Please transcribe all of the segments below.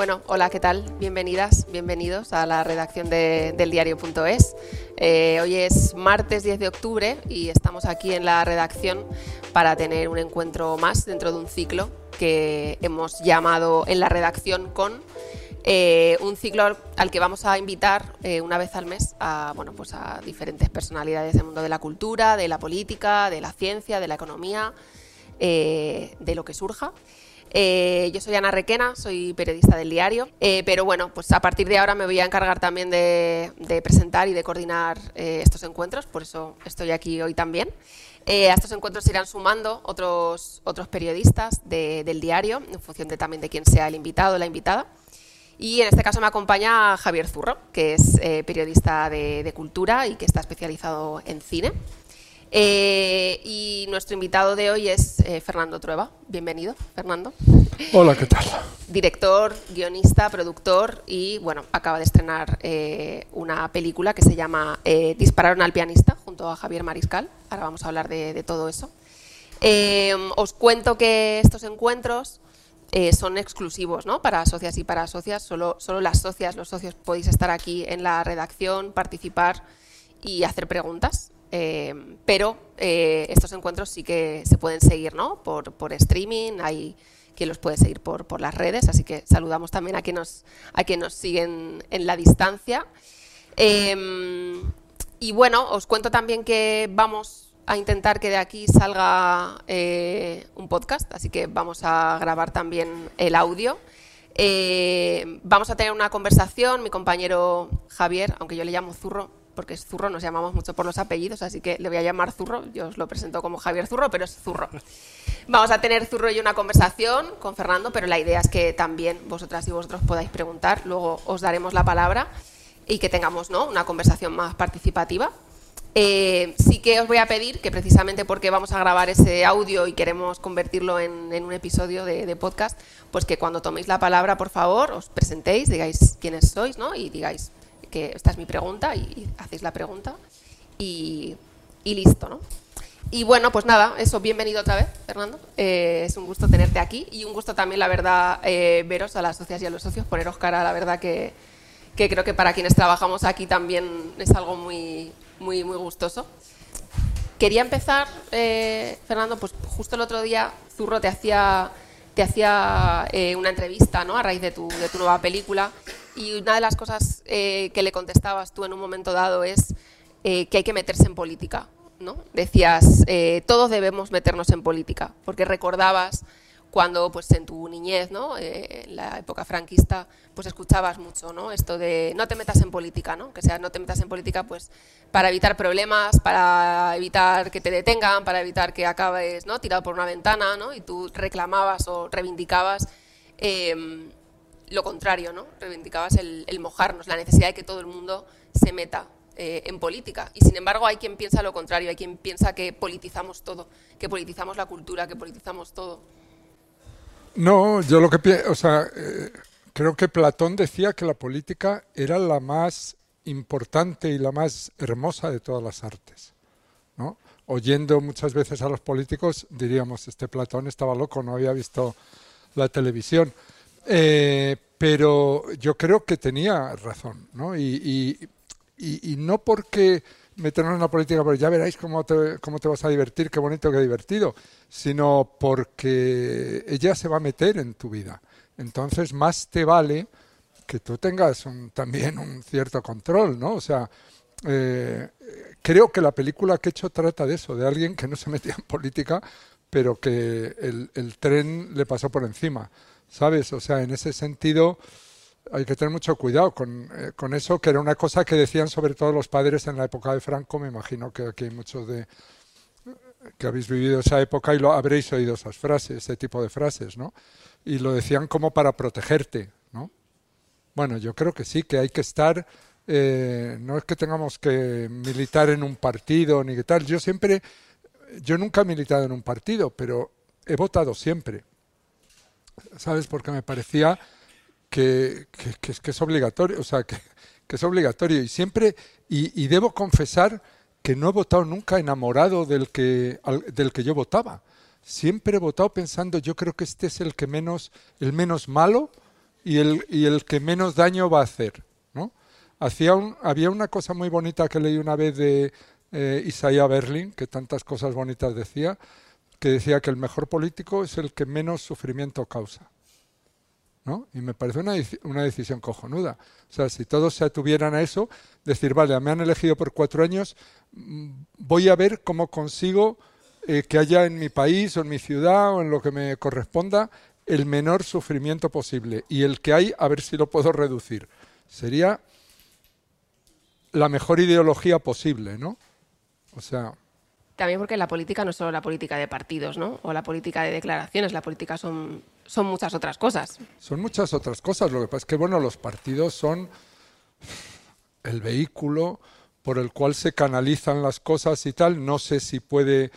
Bueno, hola, ¿qué tal? Bienvenidas, bienvenidos a la redacción de, del diario.es. Eh, hoy es martes 10 de octubre y estamos aquí en la redacción para tener un encuentro más dentro de un ciclo que hemos llamado en la redacción con eh, un ciclo al que vamos a invitar eh, una vez al mes a, bueno, pues a diferentes personalidades del mundo de la cultura, de la política, de la ciencia, de la economía, de lo que surja. Eh, yo soy Ana Requena, soy periodista del diario, eh, pero bueno, pues a partir de ahora me voy a encargar también de, presentar y de coordinar eh, estos encuentros, por eso estoy aquí hoy también. a estos encuentros se irán sumando otros, otros periodistas del diario, en función de, también de quién sea el invitado o la invitada. Y en este caso me acompaña Javier Zurro, que es periodista de cultura y que está especializado en cine. Eh, y nuestro invitado de hoy es eh, Fernando Trueba. Bienvenido, Fernando. Hola, ¿qué tal? Director, guionista, productor y, bueno, acaba de estrenar eh, una película que se llama Dispararon al pianista junto a Javier Mariscal. Ahora vamos a hablar de, todo eso. os cuento que estos encuentros son exclusivos ¿no? para socias y para socias. Solo, solo las socias, los socios podéis estar aquí en la redacción, participar y hacer preguntas. Eh, pero eh, estos encuentros sí que se pueden seguir ¿no? por, streaming, hay quien los puede seguir por, las redes, así que saludamos también a quienes nos, a quien siguen en la distancia. Eh, y bueno, os cuento también que vamos a intentar que de aquí salga un podcast, así que vamos a grabar también el audio. vamos a tener una conversación, mi compañero Javier, aunque yo le llamo Zurro, porque es Zurro, nos llamamos mucho por los apellidos, así que le voy a llamar Zurro, yo os lo presento como Javier Zurro, pero es Zurro. Vamos a tener Zurro y una conversación con Fernando, pero la idea es que también vosotras y vosotros podáis preguntar, luego os daremos la palabra y que tengamos ¿no? una conversación más participativa. Eh, sí que os voy a pedir que precisamente porque vamos a grabar ese audio y queremos convertirlo en, un episodio de, de, podcast, pues que cuando toméis la palabra, por favor, os presentéis, digáis quiénes sois, ¿no? Y digáis que esta es mi pregunta y, hacéis la pregunta y, listo, ¿no? Y bueno, pues nada, eso, bienvenido otra vez, Fernando. Eh, es un gusto tenerte aquí y un gusto también, la verdad, eh, veros a las socias y a los socios, poneros cara, la verdad que, que, creo que para quienes trabajamos aquí también es algo muy, muy, muy gustoso. Quería empezar, eh, Fernando, pues justo el otro día Zurro te hacía, te hacía una entrevista ¿no? a raíz de tu, de tu nueva película y una de las cosas eh, que le contestabas tú en un momento dado es eh, que hay que meterse en política. ¿no? Decías, eh, todos debemos meternos en política, porque recordabas cuando pues en tu niñez, ¿no? en la época franquista, pues escuchabas mucho, ¿no? Esto de no te metas en política, ¿no? Que sea no te metas en política pues para evitar problemas, para evitar que te detengan, para evitar que acabes, ¿no? tirado por una ventana, ¿no? Y tú reclamabas o reivindicabas lo contrario, ¿no? Reivindicabas el, mojarnos, la necesidad de que todo el mundo se meta eh, en política. Y sin embargo hay quien piensa lo contrario, hay quien piensa que politizamos todo, que politizamos la cultura, que politizamos todo. No, yo lo que pienso, o sea, eh, creo que Platón decía que la política era la más importante y la más hermosa de todas las artes, ¿no? Oyendo muchas veces a los políticos diríamos, este Platón estaba loco, no había visto la televisión. Eh, pero yo creo que tenía razón, ¿no? Y, y, no porque meternos en la política, pero ya veréis cómo te, cómo te vas a divertir, qué bonito, qué divertido, sino porque ella se va a meter en tu vida. Entonces, más te vale que tú tengas también un cierto control, ¿no? O sea, eh, creo que la película que he hecho trata de eso, de alguien que no se metía en política, pero que el, el tren le pasó por encima. ¿sabes? O sea, en ese sentido hay que tener mucho cuidado eh, con, eso, que era una cosa que decían sobre todo los padres en la época de Franco, me imagino que aquí hay muchos de que habéis vivido esa época y lo habréis oído esas frases, ese tipo de frases, ¿no? Y lo decían como para protegerte, ¿no? Bueno, yo creo que sí, que hay que estar, eh, no es que tengamos que militar en un partido ni qué tal. Yo siempre, yo nunca he militado en un partido, pero he votado siempre. ¿sabes? Porque me parecía que, que, es obligatorio, o sea, que, es obligatorio. Y siempre, y, debo confesar que no he votado nunca enamorado del que, del que yo votaba. Siempre he votado pensando, yo creo que este es el que menos, el menos malo y el, y el que menos daño va a hacer. ¿no? Hacía había una cosa muy bonita que leí una vez de eh, Isaiah Berlin, que tantas cosas bonitas decía, que decía que el mejor político es el que menos sufrimiento causa. Y me parece una, una, decisión cojonuda. O sea, si todos se atuvieran a eso, decir, vale, me han elegido por cuatro años, mm, voy a ver cómo consigo eh, que haya en mi país o en mi ciudad o en lo que me corresponda el menor sufrimiento posible. Y el que hay, a ver si lo puedo reducir. Sería la mejor ideología posible, ¿no? O sea... También porque la política no es solo la política de partidos, ¿no? O la política de declaraciones, la política son, son muchas otras cosas. Son muchas otras cosas. Lo que pasa es que, bueno, los partidos son el vehículo por el cual se canalizan las cosas y tal. No sé si puede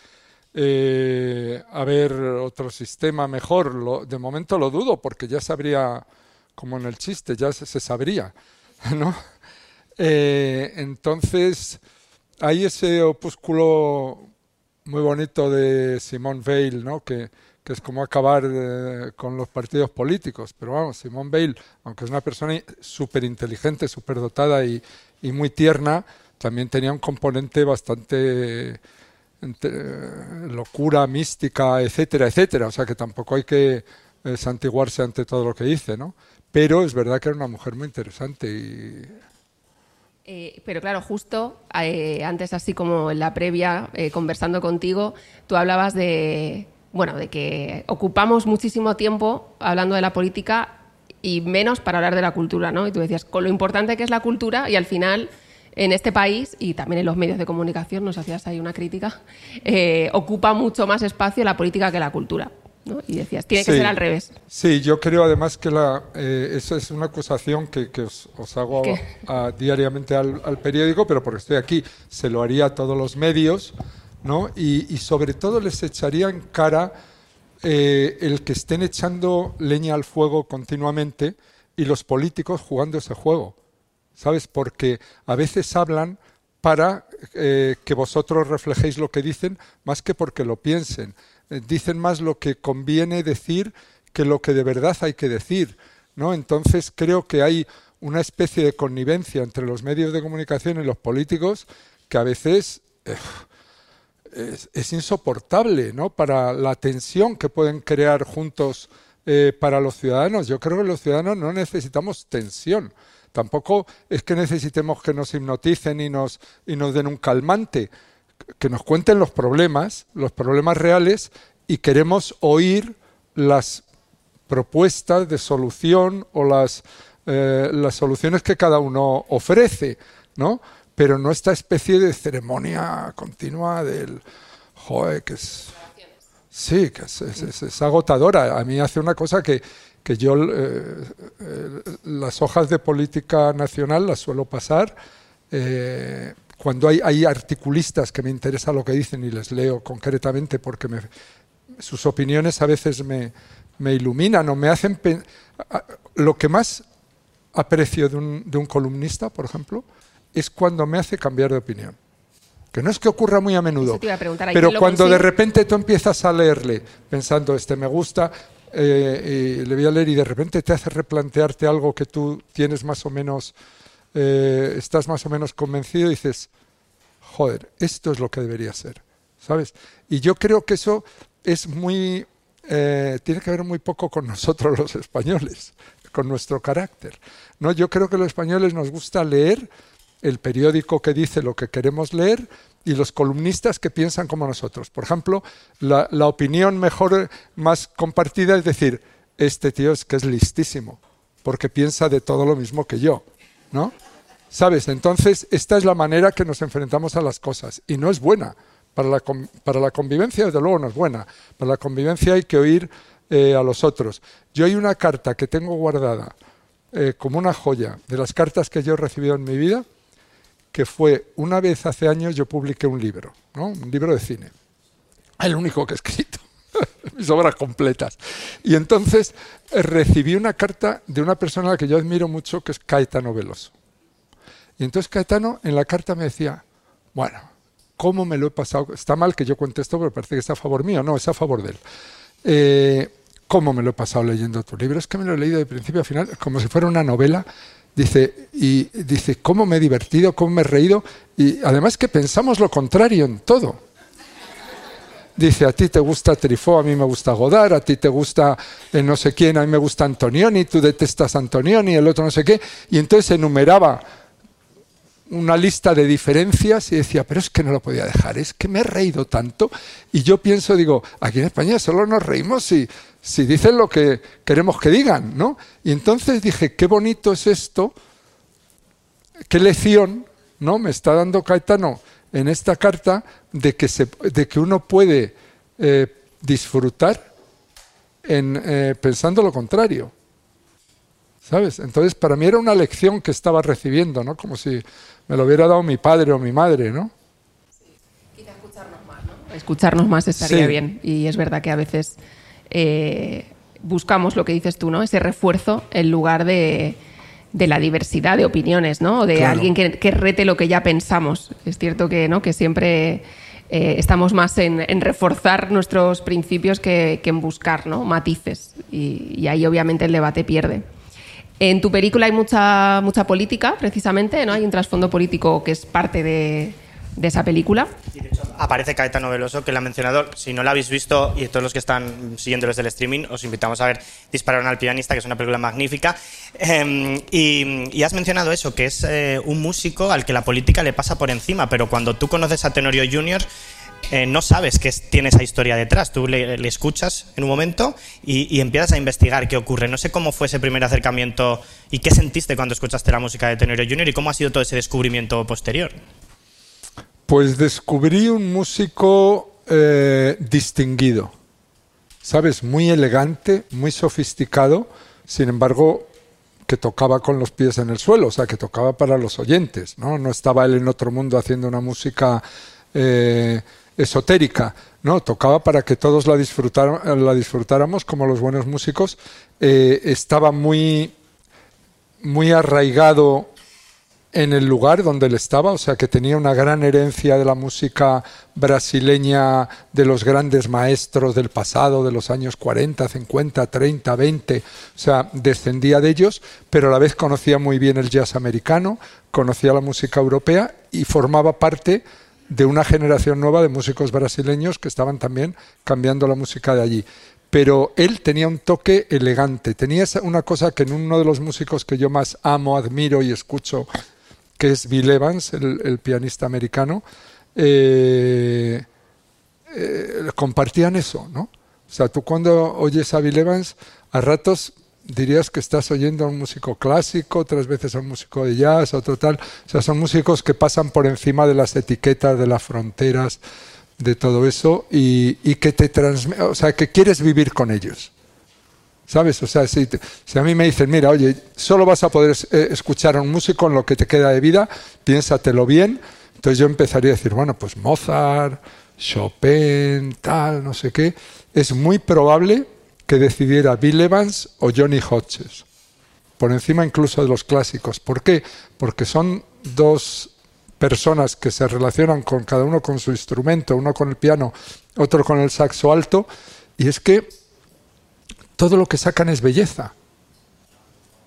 eh, haber otro sistema mejor. de momento lo dudo, porque ya sabría, como en el chiste, ya se, sabría, ¿no? Eh, entonces, hay ese opúsculo muy bonito de Simone Veil, ¿no? que, es como acabar eh, con los partidos políticos. Pero vamos, Simone Veil, aunque es una persona súper inteligente, súper dotada y, y, muy tierna, también tenía un componente bastante locura, mística, etcétera, etcétera. O sea que tampoco hay que eh, santiguarse ante todo lo que dice, ¿no? Pero es verdad que era una mujer muy interesante y eh, pero claro, justo eh, antes, así como en la previa, eh, conversando contigo, tú hablabas de, bueno, de que ocupamos muchísimo tiempo hablando de la política y menos para hablar de la cultura, ¿no? Y tú decías, con lo importante que es la cultura y al final en este país y también en los medios de comunicación, nos hacías ahí una crítica, ocupa mucho más espacio la política que la cultura. Y decías, tiene que ser al revés. Sí, yo creo además que la, eh, esa es una acusación que, os, hago diariamente al, periódico, pero porque estoy aquí, se lo haría a todos los medios, ¿no? Y, sobre todo les echaría en cara eh, el que estén echando leña al fuego continuamente y los políticos jugando ese juego, ¿sabes? Porque a veces hablan para eh, que vosotros reflejéis lo que dicen más que porque lo piensen. Eh, dicen más lo que conviene decir que lo que de verdad hay que decir. ¿no? Entonces creo que hay una especie de connivencia entre los medios de comunicación y los políticos que a veces eh, es, insoportable ¿no? para la tensión que pueden crear juntos eh, para los ciudadanos. Yo creo que los ciudadanos no necesitamos tensión. Tampoco es que necesitemos que nos hipnoticen y nos, y nos den un calmante que nos cuenten los problemas, los problemas reales, y queremos oír las propuestas de solución o las, eh, las soluciones que cada uno ofrece, ¿no? Pero no esta especie de ceremonia continua del... Que es... Sí, que es, agotadora. A mí hace una cosa que, que yo eh, eh, las hojas de política nacional las suelo pasar cuando hay, articulistas que me interesa lo que dicen y les leo concretamente porque sus opiniones a veces me, iluminan o me hacen... Lo que más aprecio de un, columnista, por ejemplo, es cuando me hace cambiar de opinión. Que no es que ocurra muy a menudo, pero cuando de repente tú empiezas a leerle pensando, este me gusta, eh, le voy a leer y de repente te hace replantearte algo que tú tienes más o menos eh, estás más o menos convencido y dices, joder, esto es lo que debería ser, ¿sabes? Y yo creo que eso es muy, eh, tiene que ver muy poco con nosotros los españoles, con nuestro carácter. ¿no? Yo creo que los españoles nos gusta leer el periódico que dice lo que queremos leer y los columnistas que piensan como nosotros. Por ejemplo, la, la opinión mejor, más compartida es decir, este tío es que es listísimo, porque piensa de todo lo mismo que yo. ¿No? ¿Sabes? Entonces, esta es la manera que nos enfrentamos a las cosas y no es buena. Para la, para la convivencia, desde luego, no es buena. Para la convivencia hay que oír eh, a los otros. Yo hay una carta que tengo guardada eh, como una joya de las cartas que yo he recibido en mi vida, que fue una vez hace años yo publiqué un libro, ¿no? un libro de cine. El único que he escrito mis obras completas. Y entonces eh, recibí una carta de una persona a la que yo admiro mucho, que es Caetano Veloso. Y entonces Caetano en la carta me decía, bueno, ¿cómo me lo he pasado? Está mal que yo cuente esto, pero parece que está a favor mío. No, es a favor de él. Eh, ¿cómo me lo he pasado leyendo tu libro? Es que me lo he leído de principio a final, como si fuera una novela. Dice, y dice, ¿cómo me he divertido? ¿Cómo me he reído? Y además que pensamos lo contrario en todo. Dice, a ti te gusta Trifó, a mí me gusta Godard, a ti te gusta eh, no sé quién, a mí me gusta Antonioni, tú detestas Antonioni, el otro no sé qué. Y entonces enumeraba una lista de diferencias y decía, pero es que no lo podía dejar, es que me he reído tanto. Y yo pienso, digo, aquí en España solo nos reímos si, si dicen lo que queremos que digan, ¿no? Y entonces dije, qué bonito es esto, qué lección, ¿no? Me está dando Caetano en esta carta de que, se, de que uno puede eh, disfrutar en, eh, pensando lo contrario. ¿Sabes? Entonces, para mí era una lección que estaba recibiendo, ¿no? Como si me lo hubiera dado mi padre o mi madre, ¿no? Quizá escucharnos más, ¿no? Escucharnos más estaría bien. Y es verdad que a veces eh, buscamos lo que dices tú, ¿no? Ese refuerzo en lugar de, de la diversidad de opiniones, ¿no? De alguien que, que, rete lo que ya pensamos. Es cierto que, ¿no? Que siempre eh, estamos más en, en, reforzar nuestros principios que, que en buscar, ¿no? Matices. Y, y ahí obviamente el debate pierde. En tu película hay mucha, mucha política, precisamente, ¿no? Hay un trasfondo político que es parte de, de esa película. De hecho, aparece Caetano Veloso, que la ha mencionado. Si no la habéis visto, y todos los que están siguiendo desde el streaming, os invitamos a ver Dispararon al pianista, que es una película magnífica. Eh, y, has mencionado eso, que es eh, un músico al que la política le pasa por encima, pero cuando tú conoces a Tenorio Junior, eh, no sabes que tiene esa historia detrás. Tú le, le escuchas en un momento y, y, empiezas a investigar qué ocurre. No sé cómo fue ese primer acercamiento y qué sentiste cuando escuchaste la música de Tenorio Junior y cómo ha sido todo ese descubrimiento posterior. Pues descubrí un músico eh, distinguido, ¿sabes? Muy elegante, muy sofisticado, sin embargo, que tocaba con los pies en el suelo, o sea, que tocaba para los oyentes, ¿no? No estaba él en otro mundo haciendo una música eh, esotérica, no, tocaba para que todos la, la disfrutáramos como los buenos músicos. Eh, estaba muy, muy arraigado en el lugar donde él estaba, o sea que tenía una gran herencia de la música brasileña de los grandes maestros del pasado, de los años 40, 50, 30, 20, o sea, descendía de ellos, pero a la vez conocía muy bien el jazz americano, conocía la música europea y formaba parte de una generación nueva de músicos brasileños que estaban también cambiando la música de allí. Pero él tenía un toque elegante, tenía una cosa que en uno de los músicos que yo más amo, admiro y escucho que es Bill Evans, el, pianista americano, eh, eh, compartían eso, ¿no? O sea, tú cuando oyes a Bill Evans, a ratos dirías que estás oyendo a un músico clásico, otras veces a un músico de jazz, otro tal. O sea, son músicos que pasan por encima de las etiquetas, de las fronteras, de todo eso, y, y que te transmiten, o sea, que quieres vivir con ellos. ¿Sabes? O sea, si, si, a mí me dicen, mira, oye, solo vas a poder eh, escuchar a un músico en lo que te queda de vida, piénsatelo bien. Entonces yo empezaría a decir, bueno, pues Mozart, Chopin, tal, no sé qué. Es muy probable que decidiera Bill Evans o Johnny Hodges, por encima incluso de los clásicos. ¿Por qué? Porque son dos personas que se relacionan con cada uno con su instrumento, uno con el piano, otro con el saxo alto, y es que todo lo que sacan es belleza.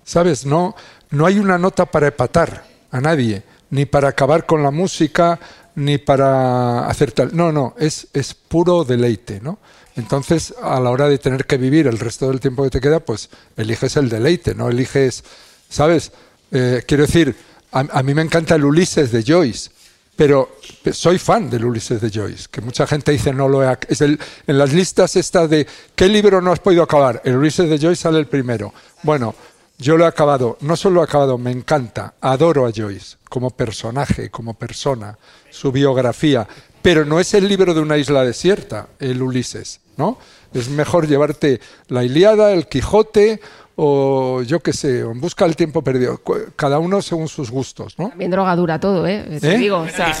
¿Sabes? No, no hay una nota para epatar a nadie, ni para acabar con la música, ni para hacer tal. No, no, es, es puro deleite, ¿no? Entonces, a la hora de tener que vivir el resto del tiempo que te queda, pues eliges el deleite, no eliges, ¿sabes? Eh, quiero decir, a, a, mí me encanta el Ulises de Joyce, pero soy fan del Ulises de Joyce, que mucha gente dice no lo he en las listas estas de qué libro no has podido acabar, el Ulises de Joyce sale el primero. Bueno, yo lo he acabado, no solo lo he acabado, me encanta, adoro a Joyce como personaje, como persona, su biografía, pero no es el libro de una isla desierta, el Ulises, ¿no? Es mejor llevarte la Iliada, el Quijote o yo qué sé, o en busca del tiempo perdido. Cada uno según sus gustos, ¿no? También drogadura todo, ¿eh? Te ¿Eh? digo, o sea,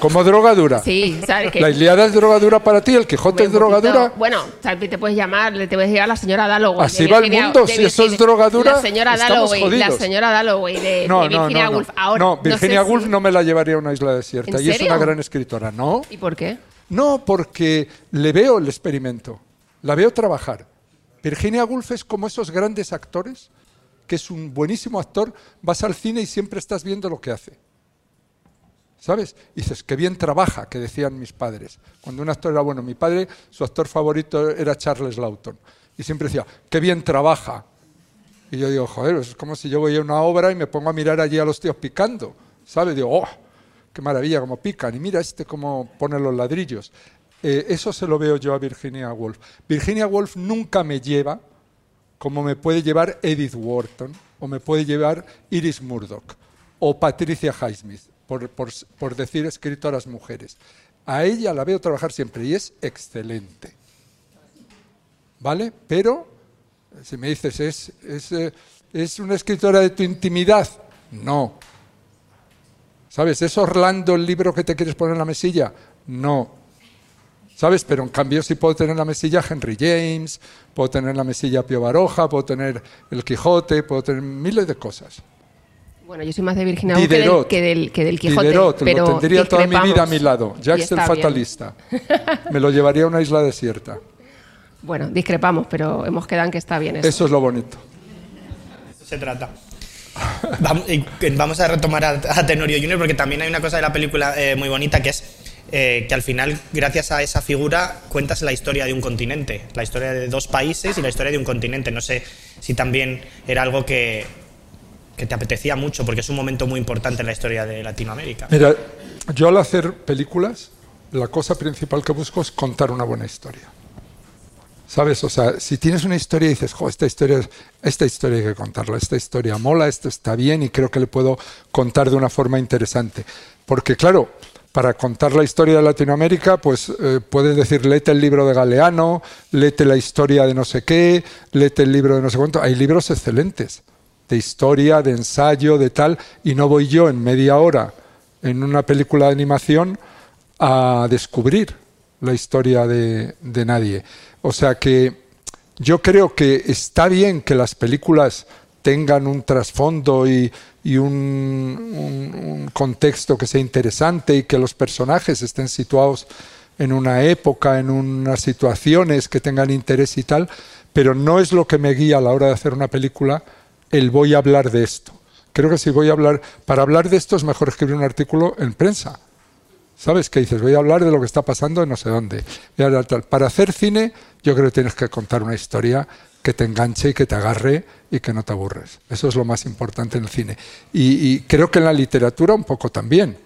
¿Como drogadura? Sí, ¿sabes que ¿La Iliada es drogadura para ti? ¿El Quijote es drogadura? Bueno, te puedes llamar, te puedes decir a la señora Dalloway. Así va el mundo, si eso es drogadura, La señora estamos Dalloway, jodidos. la señora Dalloway de, No, de Virginia no, no. Woolf. Ahora, no, Virginia sé si- Woolf no me la llevaría a una isla desierta. ¿En Y es una gran escritora, ¿no? ¿Y por qué? No, porque le veo el experimento, la veo trabajar. Virginia Woolf es como esos grandes actores, que es un buenísimo actor, vas al cine y siempre estás viendo lo que hace. ¿Sabes? Y dices, qué bien trabaja, que decían mis padres. Cuando un actor era bueno, mi padre, su actor favorito era Charles Lawton. Y siempre decía, qué bien trabaja. Y yo digo, joder, es como si yo voy a una obra y me pongo a mirar allí a los tíos picando. ¿Sabes? Digo, oh, qué maravilla, cómo pican. Y mira este cómo pone los ladrillos. Eh, eso se lo veo yo a Virginia Woolf. Virginia Woolf nunca me lleva como me puede llevar Edith Wharton o me puede llevar Iris Murdoch o Patricia Highsmith, por, por decir escritoras mujeres. A ella la veo trabajar siempre y es excelente. ¿Vale? Pero, si me dices, ¿es, es, eh, ¿es una escritora de tu intimidad? No. ¿Sabes? ¿Es Orlando el libro que te quieres poner en la mesilla? No. ¿Sabes? Pero en cambio sí puedo tener en la mesilla Henry James, puedo tener en la mesilla Pío Baroja, puedo tener El Quijote, puedo tener miles de cosas. Bueno, yo soy más de Virginia Woolf que del, que, del, Quijote. Diderot, pero lo tendría toda mi vida a mi lado. Jacques el fatalista. Me lo llevaría a una isla desierta. Bueno, discrepamos, pero hemos quedado en que está bien eso. Eso es lo bonito. Eso se trata. Vamos a retomar a, Tenorio Junior porque también hay una cosa de la película eh, muy bonita que es eh, que al final, gracias a esa figura, cuentas la historia de un continente, la historia de dos países y la historia de un continente. No sé si también era algo que, que te apetecía mucho porque es un momento muy importante en la historia de Latinoamérica. Mira, yo al hacer películas, la cosa principal que busco es contar una buena historia. ¿Sabes? O sea, si tienes una historia y dices, jo, esta historia, esta historia hay que contarla, esta historia mola, esto está bien y creo que le puedo contar de una forma interesante. Porque claro, para contar la historia de Latinoamérica, pues eh, puedes decir, léete el libro de Galeano, léete la historia de no sé qué, léete el libro de no sé cuánto. Hay libros excelentes, de historia, de ensayo, de tal, y no voy yo en media hora en una película de animación a descubrir la historia de nadie. O sea que yo creo que está bien que las películas tengan un trasfondo y, un, contexto que sea interesante y que los personajes estén situados en una época, en unas situaciones que tengan interés y tal, pero no es lo que me guía a la hora de hacer una película el voy a hablar de esto. Creo que si voy a hablar, para hablar de esto es mejor escribir un artículo en prensa. ¿Sabes qué dices? Voy a hablar de lo que está pasando en no sé dónde. Para hacer cine yo creo que tienes que contar una historia que te enganche y que te agarre y que no te aburres. Eso es lo más importante en el cine. Y, creo que en la literatura un poco también,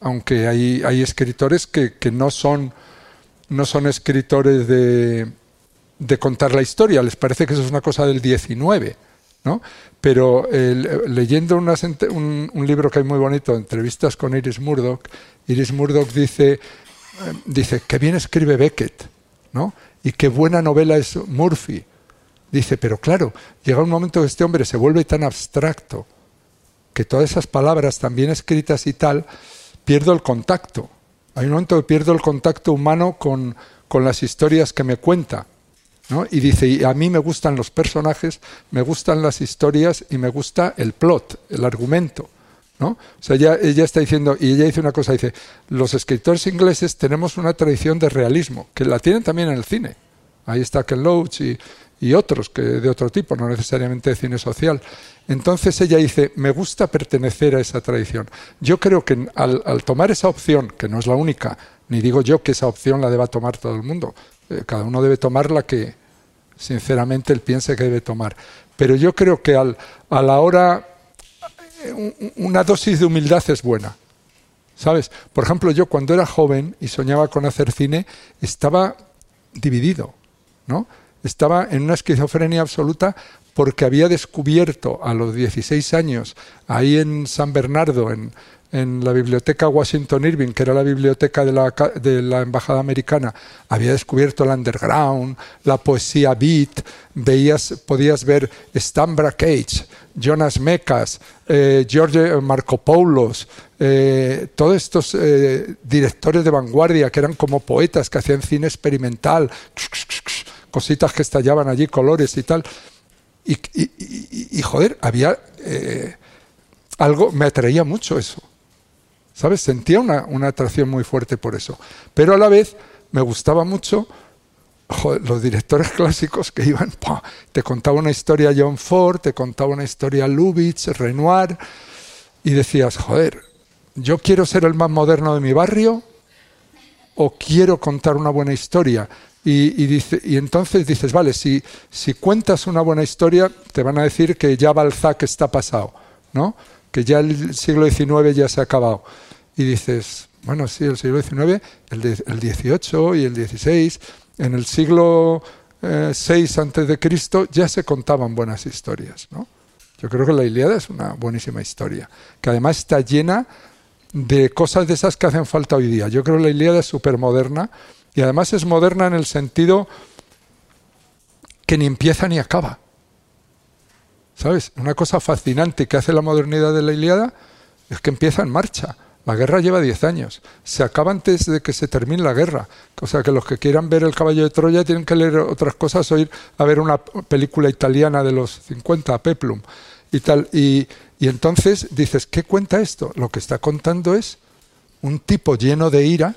aunque hay, hay escritores que, que, no, son, no son escritores de, de, contar la historia, les parece que eso es una cosa del 19. ¿no? Pero leyendo un, libro que hay muy bonito, entrevistas con Iris Murdoch, Iris Murdoch dice, eh, dice que bien escribe Beckett, ¿no? y qué buena novela es Murphy. Dice, pero claro, llega un momento que este hombre se vuelve tan abstracto que todas esas palabras también escritas y tal, pierdo el contacto. Hay un momento que pierdo el contacto humano con, con las historias que me cuenta. ¿no? Y dice, y a mí me gustan los personajes, me gustan las historias y me gusta el plot, el argumento. ¿no? O sea, ella, ella está diciendo, y ella dice una cosa, dice, los escritores ingleses tenemos una tradición de realismo, que la tienen también en el cine. Ahí está Ken Loach y, y otros que de otro tipo, no necesariamente de cine social. Entonces ella dice, me gusta pertenecer a esa tradición. Yo creo que al, al, tomar esa opción, que no es la única, ni digo yo que esa opción la deba tomar todo el mundo, eh, cada uno debe tomar la que sinceramente él piense que debe tomar. Pero yo creo que al, a la hora una dosis de humildad es buena. ¿Sabes? Por ejemplo, yo cuando era joven y soñaba con hacer cine, estaba dividido, ¿no? Estaba en una esquizofrenia absoluta porque había descubierto a los 16 años, ahí en San Bernardo, en, en la biblioteca Washington Irving, que era la biblioteca de la, de la, Embajada Americana, había descubierto el underground, la poesía beat, veías, podías ver Stambra Cage, Jonas Mekas, eh, George Marcopoulos, eh, todos estos eh, directores de vanguardia que eran como poetas que hacían cine experimental, cositas que estallaban allí, colores y tal. Y, joder, había algo, me atraía mucho eso. ¿Sabes? Sentía una, atracción muy fuerte por eso. Pero a la vez me gustaba mucho los directores clásicos que iban, te contaba una historia John Ford, te contaba una historia Lubitsch, Renoir, y decías, joder, yo quiero ser el más moderno de mi barrio o quiero contar una buena historia. Y, entonces dices, vale, si, cuentas una buena historia, te van a decir que ya Balzac está pasado, ¿no? que ya el siglo XIX ya se ha acabado. Y dices, bueno, sí, el siglo XIX, el, el XVIII y el XVI, en el siglo VI eh, antes de Cristo ya se contaban buenas historias, ¿no? Yo creo que la Ilíada es una buenísima historia, que además está llena de cosas de esas que hacen falta hoy día. Yo creo que la Ilíada es súper moderna y además es moderna en el sentido que ni empieza ni acaba. ¿Sabes? Una cosa fascinante que hace la modernidad de la Ilíada es que empieza en marcha. La guerra lleva 10 años. Se acaba antes de que se termine la guerra. O sea que los que quieran ver El caballo de Troya tienen que leer otras cosas o ir a ver una película italiana de los 50, Peplum. Y, tal. Y entonces dices, ¿qué cuenta esto? Lo que está contando es un tipo lleno de ira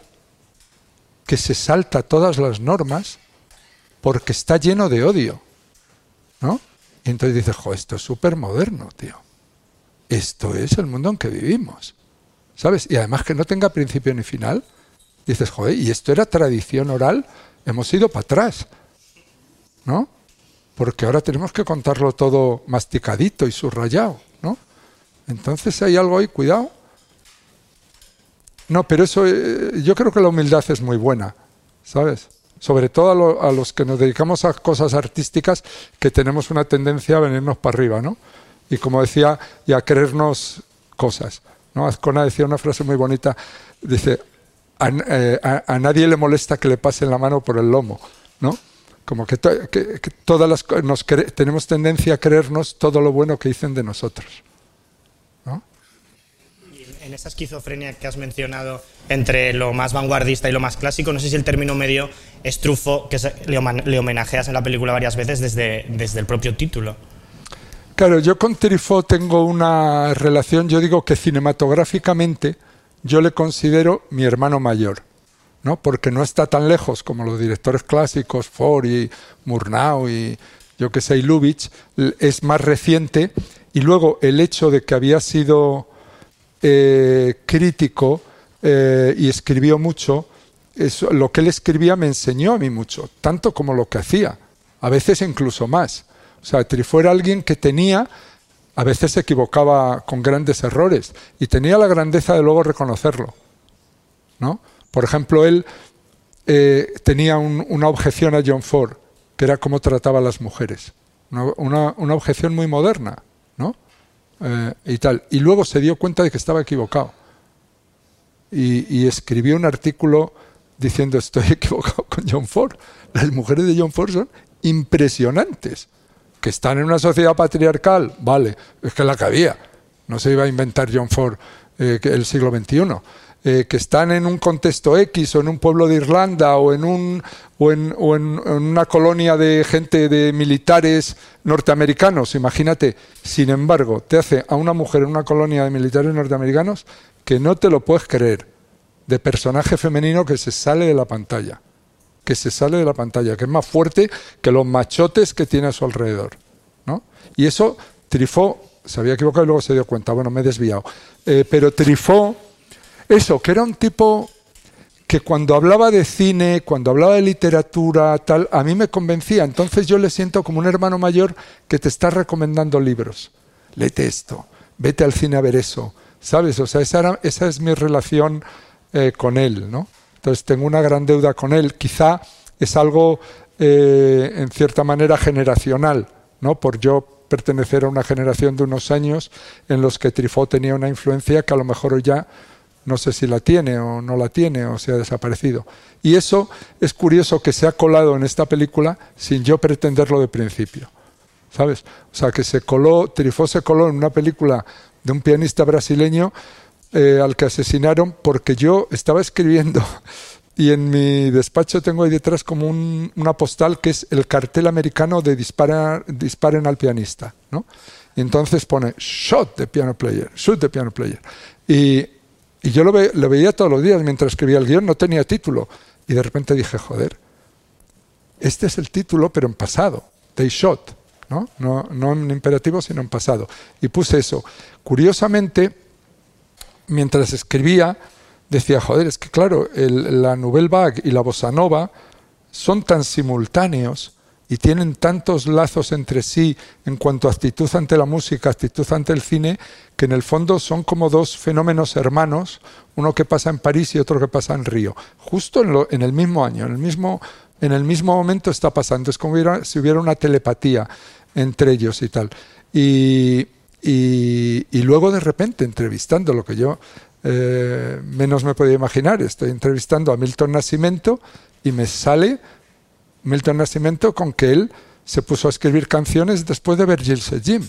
que se salta todas las normas porque está lleno de odio. ¿No? Y entonces dices, jo, esto es súper moderno, tío. Esto es el mundo en que vivimos. ¿Sabes? Y además que no tenga principio ni final. Dices, joder, y esto era tradición oral, hemos ido para atrás. ¿No? Porque ahora tenemos que contarlo todo masticadito y subrayado, ¿no? Entonces hay algo ahí, cuidado. No, pero eso, eh, yo creo que la humildad es muy buena, ¿sabes? Sobre todo a, a, los que nos dedicamos a cosas artísticas, que tenemos una tendencia a venirnos para arriba, ¿no? Y como decía, y a creernos cosas. ¿no? Azcona decía una frase muy bonita, dice, eh, a, nadie le molesta que le pasen la mano por el lomo, ¿no? Como que, todas las nos tenemos tendencia a creernos todo lo bueno que dicen de nosotros. En esa esquizofrenia que has mencionado entre lo más vanguardista y lo más clásico, no sé si el término medio es trufo, que le, homenajeas en la película varias veces desde, desde el propio título. Claro, yo con Trifó tengo una relación, yo digo que cinematográficamente yo le considero mi hermano mayor, ¿no? Porque no está tan lejos como los directores clásicos, Ford y Murnau y yo que sé, Lubitsch, es más reciente y luego el hecho de que había sido eh, crítico eh, y escribió mucho, lo que él escribía me enseñó a mí mucho, tanto como lo que hacía, a veces incluso más. O sea, Trifó era alguien que tenía, a veces se equivocaba con grandes errores y tenía la grandeza de luego reconocerlo. ¿no? Por ejemplo, él eh, tenía una objeción a John Ford, que era cómo trataba a las mujeres. Una, objeción muy moderna, ¿no? Eh, y tal. Y luego se dio cuenta de que estaba equivocado. Y, escribió un artículo diciendo estoy equivocado con John Ford. Las mujeres de John Ford son impresionantes que están en una sociedad patriarcal, vale, es que la que había, no se iba a inventar John Ford eh, el siglo XXI. Eh, que están en un contexto X o en un pueblo de Irlanda o en, un, o en, o en, una colonia de gente de militares norteamericanos, imagínate, sin embargo, te hace a una mujer en una colonia de militares norteamericanos que no te lo puedes creer, de personaje femenino que se sale de la pantalla que se sale de la pantalla, que es más fuerte que los machotes que tiene a su alrededor. ¿no? Y eso, Trifó, se había equivocado y luego se dio cuenta, bueno, me he desviado. Eh, pero Trifó, eso, que era un tipo que cuando hablaba de cine, cuando hablaba de literatura, tal, a mí me convencía. Entonces yo le siento como un hermano mayor que te está recomendando libros. Léete esto, vete al cine a ver eso, ¿sabes? O sea, esa, esa es mi relación eh, con él, ¿no? Entonces tengo una gran deuda con él. Quizá es algo, eh, en cierta manera, generacional, ¿no? Por yo pertenecer a una generación de unos años en los que Trifó tenía una influencia que a lo mejor ya no sé si la tiene o no la tiene o se ha desaparecido. Y eso es curioso que se ha colado en esta película sin yo pretenderlo de principio. ¿Sabes? O sea, que se coló, Trifó se coló en una película de un pianista brasileño eh, al que asesinaron porque yo estaba escribiendo y en mi despacho tengo ahí detrás como una postal que es el cartel americano de dispara, disparen al pianista, ¿no? Y entonces pone shot the piano player, shoot the piano player. Y, y yo lo, lo, veía todos los días mientras escribía el guion, no tenía título. Y de repente dije, joder, este es el título, pero en pasado, They Shot, ¿no? No, no en imperativo, sino en pasado. Y puse eso. Curiosamente, mientras escribía, decía, joder, es que claro, la Nouvelle Vague y la Bossa Nova son tan simultáneos y tienen tantos lazos entre sí en cuanto a actitud ante la música, actitud ante el cine, que en el fondo son como dos fenómenos hermanos, uno que pasa en París y otro que pasa en Río, justo en, el mismo año, en el mismo, en el mismo momento está pasando, es como si hubiera una telepatía entre ellos y tal. Y, luego de repente entrevistando lo que yo eh, menos me podía imaginar, estoy entrevistando a Milton Nascimento y me sale Milton Nascimento con que él se puso a escribir canciones después de ver Gilles Jim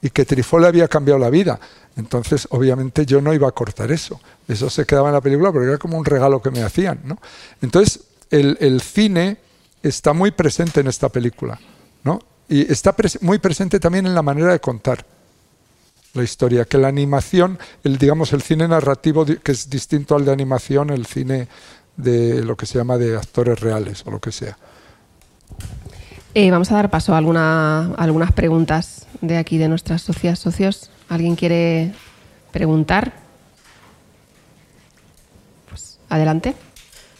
y que Trifol le había cambiado la vida. Entonces, obviamente, yo no iba a cortar eso. Eso se quedaba en la película porque era como un regalo que me hacían. ¿no? Entonces, el, cine está muy presente en esta película. ¿no? Y está muy presente también en la manera de contar la historia, que la animación, el, digamos, el cine narrativo, que es distinto al de animación, el cine de lo que se llama de actores reales o lo que sea. Eh, vamos a dar paso a, algunas preguntas de aquí, de nuestras socias socios. ¿Alguien quiere preguntar? Pues adelante.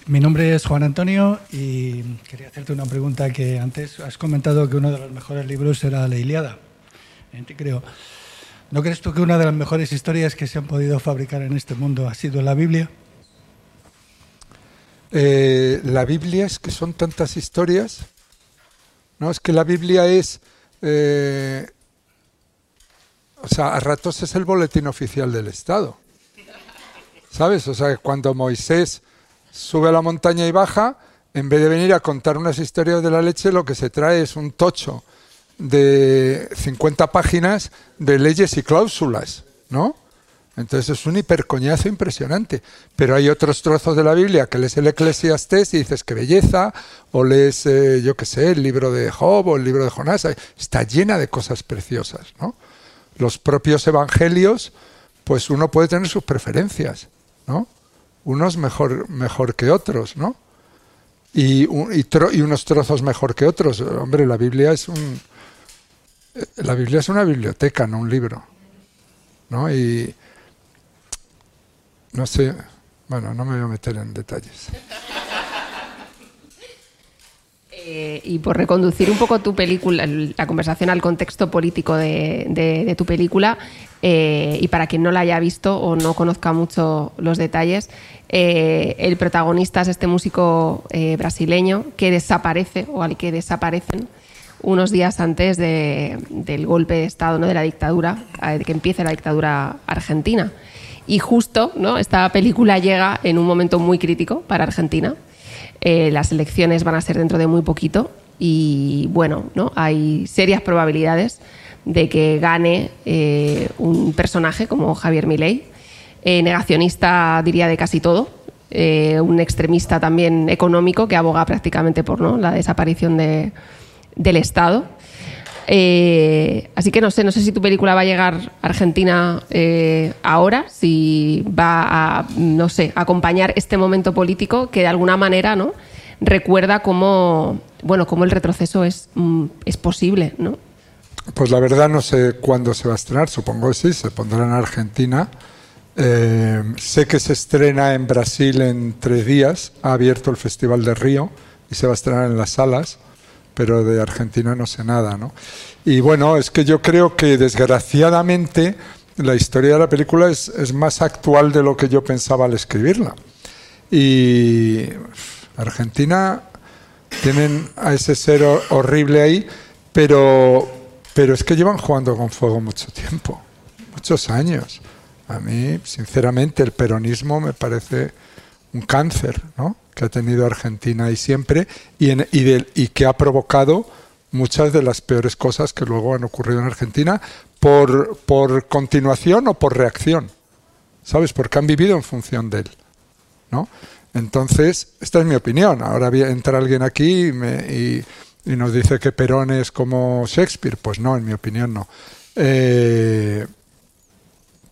Mi nombre es Juan Antonio y quería hacerte una pregunta que antes has comentado que uno de los mejores libros era La Iliada. Creo. ¿No crees tú que una de las mejores historias que se han podido fabricar en este mundo ha sido la Biblia? Eh, la Biblia es que son tantas historias no, es que la Biblia es, eh, o sea, a ratos es el boletín oficial del Estado. ¿Sabes? O sea, cuando Moisés sube a la montaña y baja, en vez de venir a contar unas historias de la leche, lo que se trae es un tocho de 50 páginas de leyes y cláusulas, ¿no? Entonces es un hipercoñazo impresionante. Pero hay otros trozos de la Biblia que lees el Eclesiastés y dices qué belleza, o lees, eh, yo qué sé, el libro de Job o el libro de Jonás. Está llena de cosas preciosas, ¿no? Los propios evangelios, pues uno puede tener sus preferencias, ¿no? Unos mejor, mejor que otros, ¿no? Y, unos trozos mejor que otros. Hombre, la Biblia es un... Eh, la Biblia es una biblioteca, no un libro. ¿no? Y, no sé, bueno, no me voy a meter en detalles. Eh, y por reconducir un poco tu película, la conversación al contexto político de, tu película, eh, y para quien no la haya visto o no conozca mucho los detalles, eh, el protagonista es este músico brasileño que desaparece o al que desaparecen unos días antes del golpe de Estado, ¿no? de la dictadura, de que empiece la dictadura argentina. Y justo ¿no? esta película llega en un momento muy crítico para Argentina. Eh, las elecciones van a ser dentro de muy poquito y bueno, ¿no? hay serias probabilidades de que gane eh, un personaje como Javier Milei, eh, negacionista diría de casi todo, un extremista también económico que aboga prácticamente por ¿no? la desaparición de, del Estado eh, así que no sé, no sé si tu película va a llegar a Argentina eh, ahora, si va a, no sé, acompañar este momento político que de alguna manera, ¿no? Recuerda cómo, bueno, cómo el retroceso es, mm, es posible, ¿no? Pues la verdad no sé cuándo se va a estrenar, supongo que sí, se pondrá en Argentina. Eh, sé que se estrena en Brasil en tres días, ha abierto el Festival de Río y se va a estrenar en las salas pero de Argentina no sé nada, ¿no? Y bueno, es que yo creo que desgraciadamente la historia de la película es, más actual de lo que yo pensaba al escribirla. Y Argentina tienen a ese ser horrible ahí, pero, pero es que llevan jugando con fuego mucho tiempo, muchos años. A mí, sinceramente, el peronismo me parece un cáncer, ¿no? Que ha tenido Argentina y siempre, y, que ha provocado muchas de las peores cosas que luego han ocurrido en Argentina por, continuación o por reacción, ¿sabes? Porque han vivido en función de él, ¿no? Entonces, esta es mi opinión. Ahora entra alguien aquí y, y, nos dice que Perón es como Shakespeare. Pues no, en mi opinión no. Eh,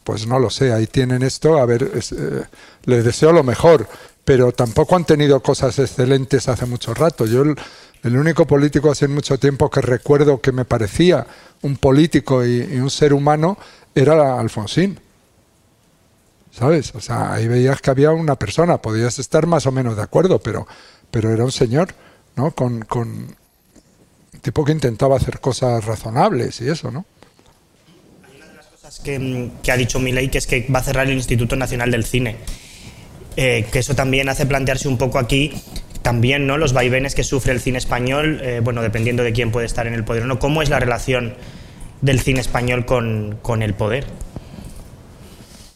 pues no lo sé, ahí tienen esto. A ver, eh, les deseo lo mejor pero tampoco han tenido cosas excelentes hace mucho rato. Yo El único político hace mucho tiempo que recuerdo que me parecía un político y, un ser humano era Alfonsín. ¿Sabes? O sea, ahí veías que había una persona, podías estar más o menos de acuerdo, pero, pero era un señor, ¿no? Con, un tipo que intentaba hacer cosas razonables y eso, ¿no? que, que ha dicho Milei, que es que va a cerrar el Instituto Nacional del Cine. Eh, que eso también hace plantearse un poco aquí también ¿no? los vaivenes que sufre el cine español, eh, bueno, dependiendo de quién puede estar en el poder o no. ¿Cómo es la relación del cine español con, con, el poder?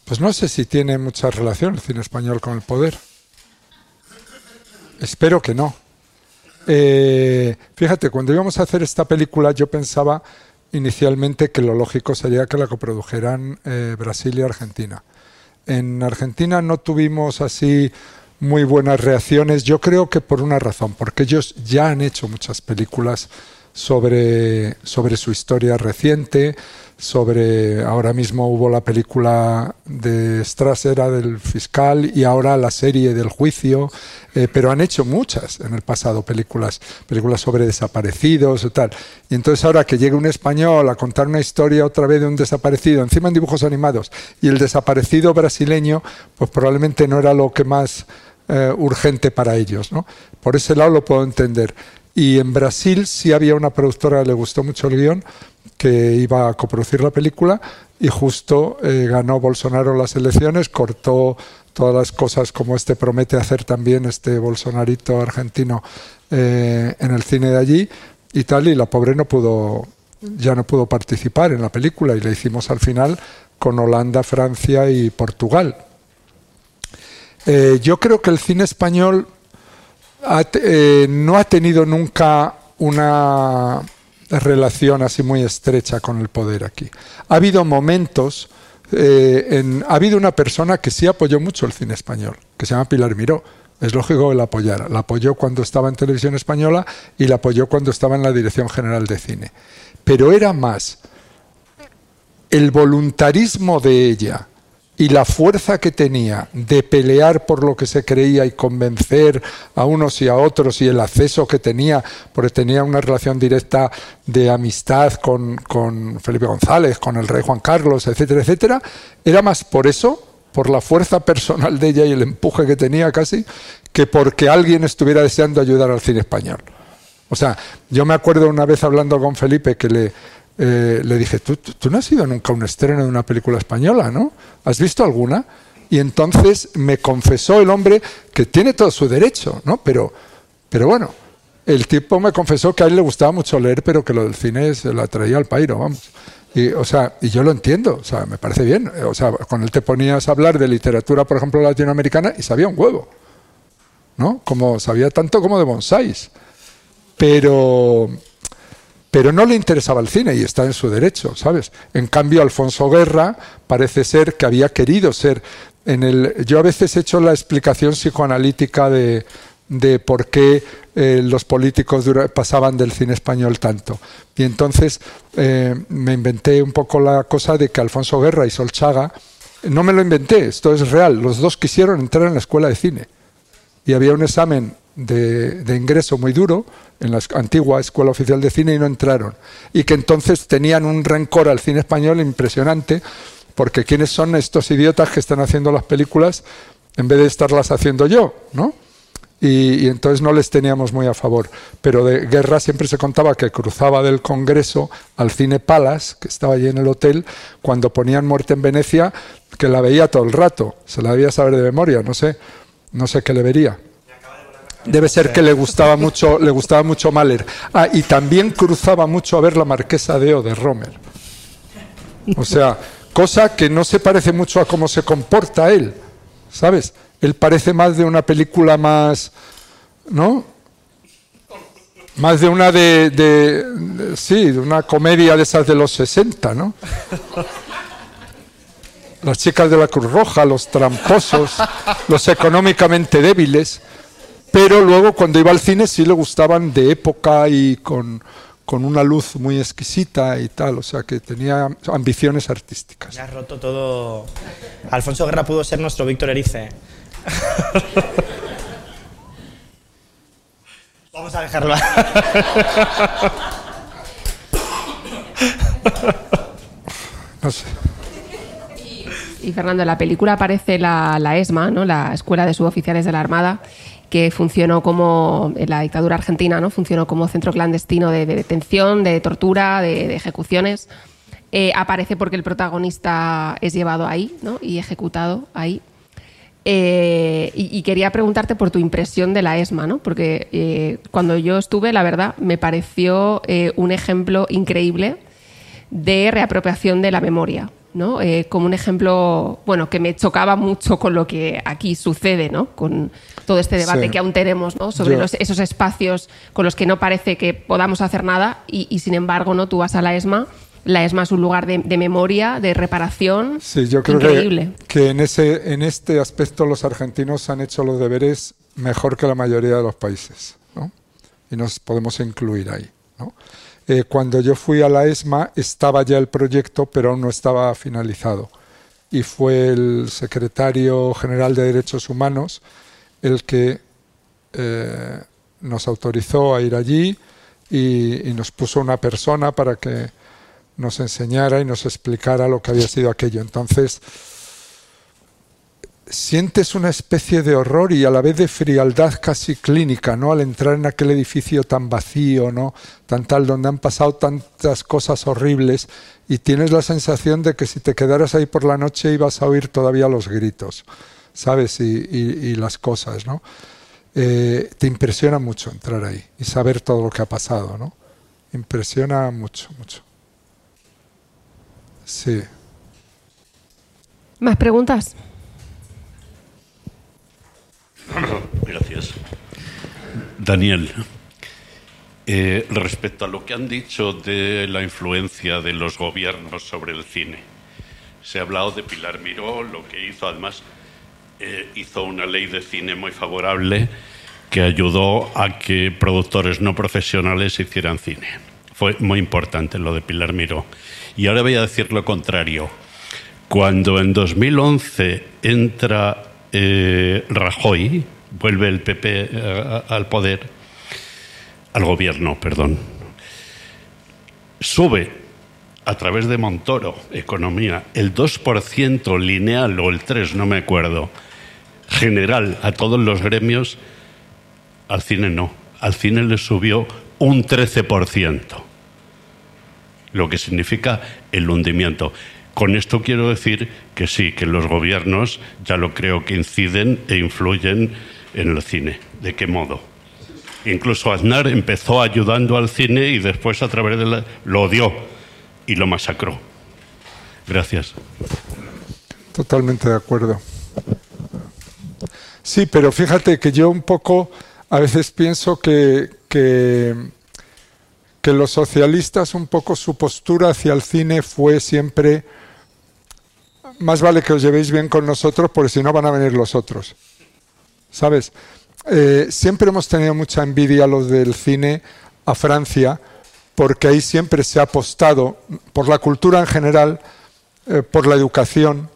Pues no sé si tiene mucha relación el cine español con el poder. Espero que no. Eh, fíjate, cuando íbamos a hacer esta película yo pensaba inicialmente que lo lógico sería que la coprodujeran Brasil y Argentina. En Argentina no tuvimos así muy buenas reacciones, yo creo que por una razón, porque ellos ya han hecho muchas películas sobre, sobre su historia reciente, sobre ahora mismo hubo la película de Strasser del fiscal y ahora la serie del juicio, eh, pero han hecho muchas en el pasado películas, películas sobre desaparecidos y tal. Y entonces ahora que llega un español a contar una historia otra vez de un desaparecido, encima en dibujos animados, y el desaparecido brasileño, pues probablemente no era lo que más eh, urgente para ellos. ¿no? Por ese lado lo puedo entender. Y en Brasil sí había una productora que le gustó mucho el guion, que iba a coproducir la película y justo eh, ganó Bolsonaro las elecciones, cortó todas las cosas como este promete hacer también este Bolsonarito argentino eh, en el cine de allí y tal, y la pobre no pudo, ya no pudo participar en la película y la hicimos al final con Holanda, Francia y Portugal. Eh, yo creo que el cine español no ha tenido nunca una relación así muy estrecha con el poder aquí. Ha habido momentos, eh, ha habido una persona que sí apoyó mucho el cine español, que se llama Pilar Miró. Es lógico que la apoyara. La apoyó cuando estaba en televisión española y la apoyó cuando estaba en la Dirección General de Cine. Pero era más el voluntarismo de ella y la fuerza que tenía de pelear por lo que se creía y convencer a unos y a otros y el acceso que tenía, porque tenía una relación directa de amistad con, con Felipe González, con el rey Juan Carlos, etcétera, etcétera, era más por eso, por la fuerza personal de ella y el empuje que tenía casi, que porque alguien estuviera deseando ayudar al cine español. O sea, yo me acuerdo una vez hablando con Felipe que le, eh, le dije, ¿Tú, tú, no has ido nunca a un estreno de una película española, ¿no? ¿Has visto alguna? Y entonces me confesó el hombre que tiene todo su derecho, ¿no? Pero, pero bueno, el tipo me confesó que a él le gustaba mucho leer, pero que lo del cine se la traía al pairo, vamos. Y, o sea, y yo lo entiendo, o sea, me parece bien. O sea, con él te ponías a hablar de literatura, por ejemplo, latinoamericana, y sabía un huevo, ¿no? Como sabía tanto como de bonsáis. Pero, pero no le interesaba el cine y está en su derecho, ¿sabes? En cambio, Alfonso Guerra parece ser que había querido ser en el. Yo a veces he hecho la explicación psicoanalítica de, de por qué eh, los políticos pasaban del cine español tanto. Y entonces eh, me inventé un poco la cosa de que Alfonso Guerra y Solchaga, no me lo inventé, esto es real, los dos quisieron entrar en la escuela de cine. Y había un examen de, ingreso muy duro en la antigua Escuela Oficial de Cine y no entraron. Y que entonces tenían un rencor al cine español impresionante, porque ¿quiénes son estos idiotas que están haciendo las películas en vez de estarlas haciendo yo? ¿no? Y, entonces no les teníamos muy a favor. Pero de guerra siempre se contaba que cruzaba del Congreso al Cine Palace, que estaba allí en el hotel, cuando ponían Muerte en Venecia, que la veía todo el rato. Se la debía saber de memoria, no sé, no sé qué le vería. Debe ser que le gustaba mucho, le gustaba mucho Mahler. Ah, y también cruzaba mucho a ver la Marquesa de O de Romer. O sea, cosa que no se parece mucho a cómo se comporta él, ¿sabes? Él parece más de una película más, ¿no? Más de una de, de sí, de una comedia de esas de los 60, ¿no? Las chicas de la Cruz Roja, los tramposos, los económicamente débiles pero luego cuando iba al cine sí le gustaban de época y con, una luz muy exquisita y tal, o sea que tenía ambiciones artísticas. Ya has roto todo. Alfonso Guerra pudo ser nuestro Víctor Erice. Vamos a dejarlo. no sé. Y Fernando, en la película aparece la, ESMA, ¿no? la Escuela de Suboficiales de la Armada, que funcionó como, en la dictadura argentina, ¿no? funcionó como centro clandestino de, detención, de tortura, de, ejecuciones. Eh, aparece porque el protagonista es llevado ahí ¿no? y ejecutado ahí. Eh, y, quería preguntarte por tu impresión de la ESMA, ¿no? porque eh, cuando yo estuve, la verdad, me pareció un ejemplo increíble de reapropiación de la memoria. ¿no? Eh, como un ejemplo, bueno, que me chocaba mucho con lo que aquí sucede, ¿no? Con todo este debate que aún tenemos, ¿no? Sobre esos espacios con los que no parece que podamos hacer nada y, sin embargo, ¿no? Tú vas a la ESMA la ESMA es un lugar de, memoria, de reparación. Sí, yo creo Que, que, en, ese, en este aspecto los argentinos han hecho los deberes mejor que la mayoría de los países, ¿no? Y nos podemos incluir ahí, ¿no? Eh, cuando yo fui a la ESMA estaba ya el proyecto, pero aún no estaba finalizado. Y fue el secretario general de Derechos Humanos el que eh, nos autorizó a ir allí y, y, nos puso una persona para que nos enseñara y nos explicara lo que había sido aquello. Entonces, sientes una especie de horror y a la vez de frialdad casi clínica, ¿no? Al entrar en aquel edificio tan vacío, ¿no? Tan tal, donde han pasado tantas cosas horribles y tienes la sensación de que si te quedaras ahí por la noche ibas a oír todavía los gritos, ¿sabes? Y, las cosas, ¿no? Eh, te impresiona mucho entrar ahí y saber todo lo que ha pasado, ¿no? Impresiona mucho, mucho. Sí. ¿Más preguntas? Gracias. Daniel, eh, respecto a lo que han dicho de la influencia de los gobiernos sobre el cine, se ha hablado de Pilar Miró, lo que hizo, además, eh, hizo una ley de cine muy favorable que ayudó a que productores no profesionales hicieran cine. Fue muy importante lo de Pilar Miró. Y ahora voy a decir lo contrario. Cuando en 2011 entra eh, Rajoy, vuelve el PP eh, al poder, al gobierno, perdón, sube a través de Montoro, economía, el 2% lineal o el 3%, no me acuerdo, general a todos los gremios, al cine no. Al cine le subió un 13%, lo que significa el hundimiento. Con esto quiero decir que sí, que los gobiernos ya lo creo que inciden e influyen en el cine. ¿De qué modo? Incluso Aznar empezó ayudando al cine y después a través de la... lo odió y lo masacró. Gracias. Totalmente de acuerdo. Sí, pero fíjate que yo un poco a veces pienso que, que, los socialistas un poco su postura hacia el cine fue siempre más vale que os llevéis bien con nosotros porque si no van a venir los otros. ¿Sabes? Eh, siempre hemos tenido mucha envidia los del cine a Francia porque ahí siempre se ha apostado por la cultura en general, eh, por la educación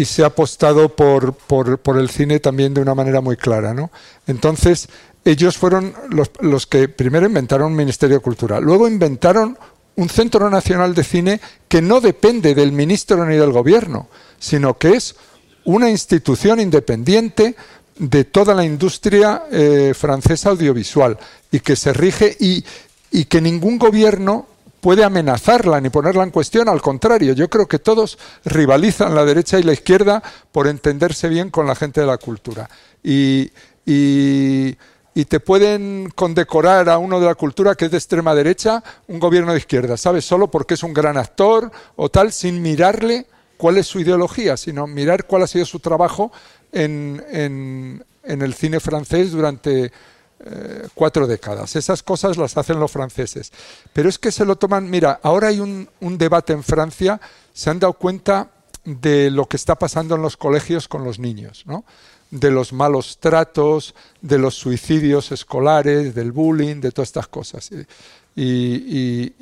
y se ha apostado por, por, el cine también de una manera muy clara. ¿no? Entonces, ellos fueron los, los que primero inventaron un Ministerio Cultural, luego inventaron un Centro Nacional de Cine que no depende del ministro ni del gobierno, sino que es una institución independiente de toda la industria eh, francesa audiovisual y que se rige y, y que ningún gobierno puede amenazarla ni ponerla en cuestión, al contrario, yo creo que todos rivalizan la derecha y la izquierda por entenderse bien con la gente de la cultura. Y, y y te pueden condecorar a uno de la cultura que es de extrema derecha, un gobierno de izquierda, ¿sabes? Solo porque es un gran actor o tal, sin mirarle cuál es su ideología, sino mirar cuál ha sido su trabajo en, en, el cine francés durante eh, cuatro décadas. Esas cosas las hacen los franceses. Pero es que se lo toman, mira, ahora hay un, un debate en Francia, se han dado cuenta de lo que está pasando en los colegios con los niños, ¿no? de los malos tratos, de los suicidios escolares, del bullying, de todas estas cosas. Y,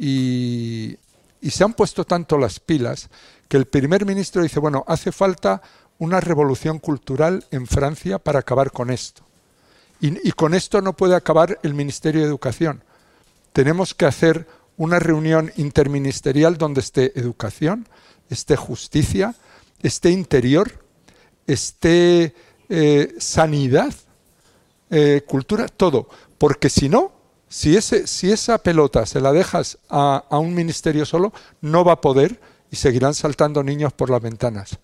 se han puesto tanto las pilas que el primer ministro dice, bueno, hace falta una revolución cultural en Francia para acabar con esto. Y, con esto no puede acabar el Ministerio de Educación. Tenemos que hacer una reunión interministerial donde esté educación, esté justicia, esté interior, esté eh, sanidad, eh, cultura, todo. Porque si no, si, esa pelota se la dejas a un ministerio solo, no va a poder y seguirán saltando niños por las ventanas.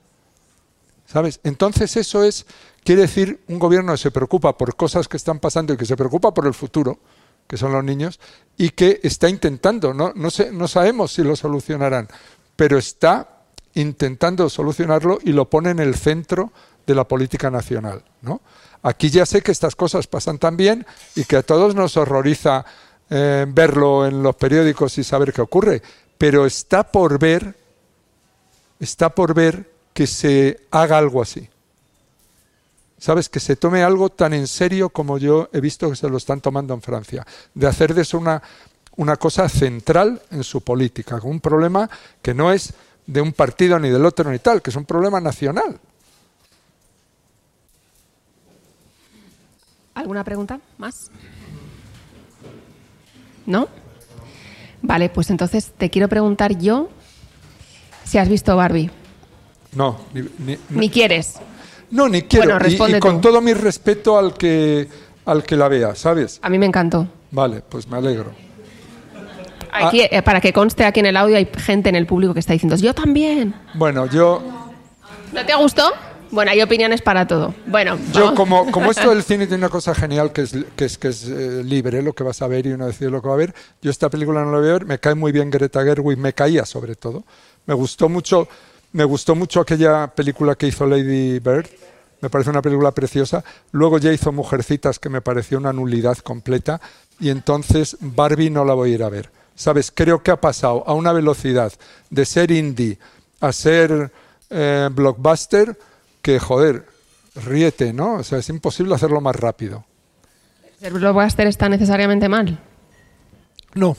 ¿Sabes? Entonces eso es, quiere decir, un gobierno que se preocupa por cosas que están pasando y que se preocupa por el futuro, que son los niños, y que está intentando, no, no, no sabemos si lo solucionarán, pero está intentando solucionarlo y lo pone en el centro de la política nacional. ¿no? Aquí ya sé que estas cosas pasan también y que a todos nos horroriza eh, verlo en los periódicos y saber qué ocurre, pero está por ver, está por ver que se haga algo así. ¿Sabes? Que se tome algo tan en serio como yo he visto que se lo están tomando en Francia, de hacer de eso una, una cosa central en su política, un problema que no es de un partido ni del otro ni tal, que es un problema nacional. ¿Alguna pregunta más? ¿No? Vale, pues entonces te quiero preguntar yo si has visto Barbie. No, ni, ni- Ni quieres. No, ni quiero. Bueno, Y- con todo mi respeto al que, al que la vea, ¿sabes? A mí me encantó. Vale, pues me alegro. Aquí, eh, para que conste aquí en el audio, hay gente en el público que está diciendo, yo también. Bueno, yo, ¿No te gustó? Bueno, hay opiniones para todo. Bueno, yo como, como esto del cine tiene una cosa genial que es, que es, que es eh, libre, lo que vas a ver y uno decide lo que va a ver. Yo esta película no la voy a ver, me cae muy bien Greta Gerwig, me caía sobre todo. Me gustó mucho, me gustó mucho aquella película que hizo Lady Bird. Me parece una película preciosa. Luego ya hizo Mujercitas, que me pareció una nulidad completa. Y entonces Barbie no la voy a ir a ver. ¿Sabes? Creo que ha pasado a una velocidad de ser indie a ser eh, blockbuster que, joder, ríete, ¿no? O sea, es imposible hacerlo más rápido. ¿El blockbuster está necesariamente mal? No.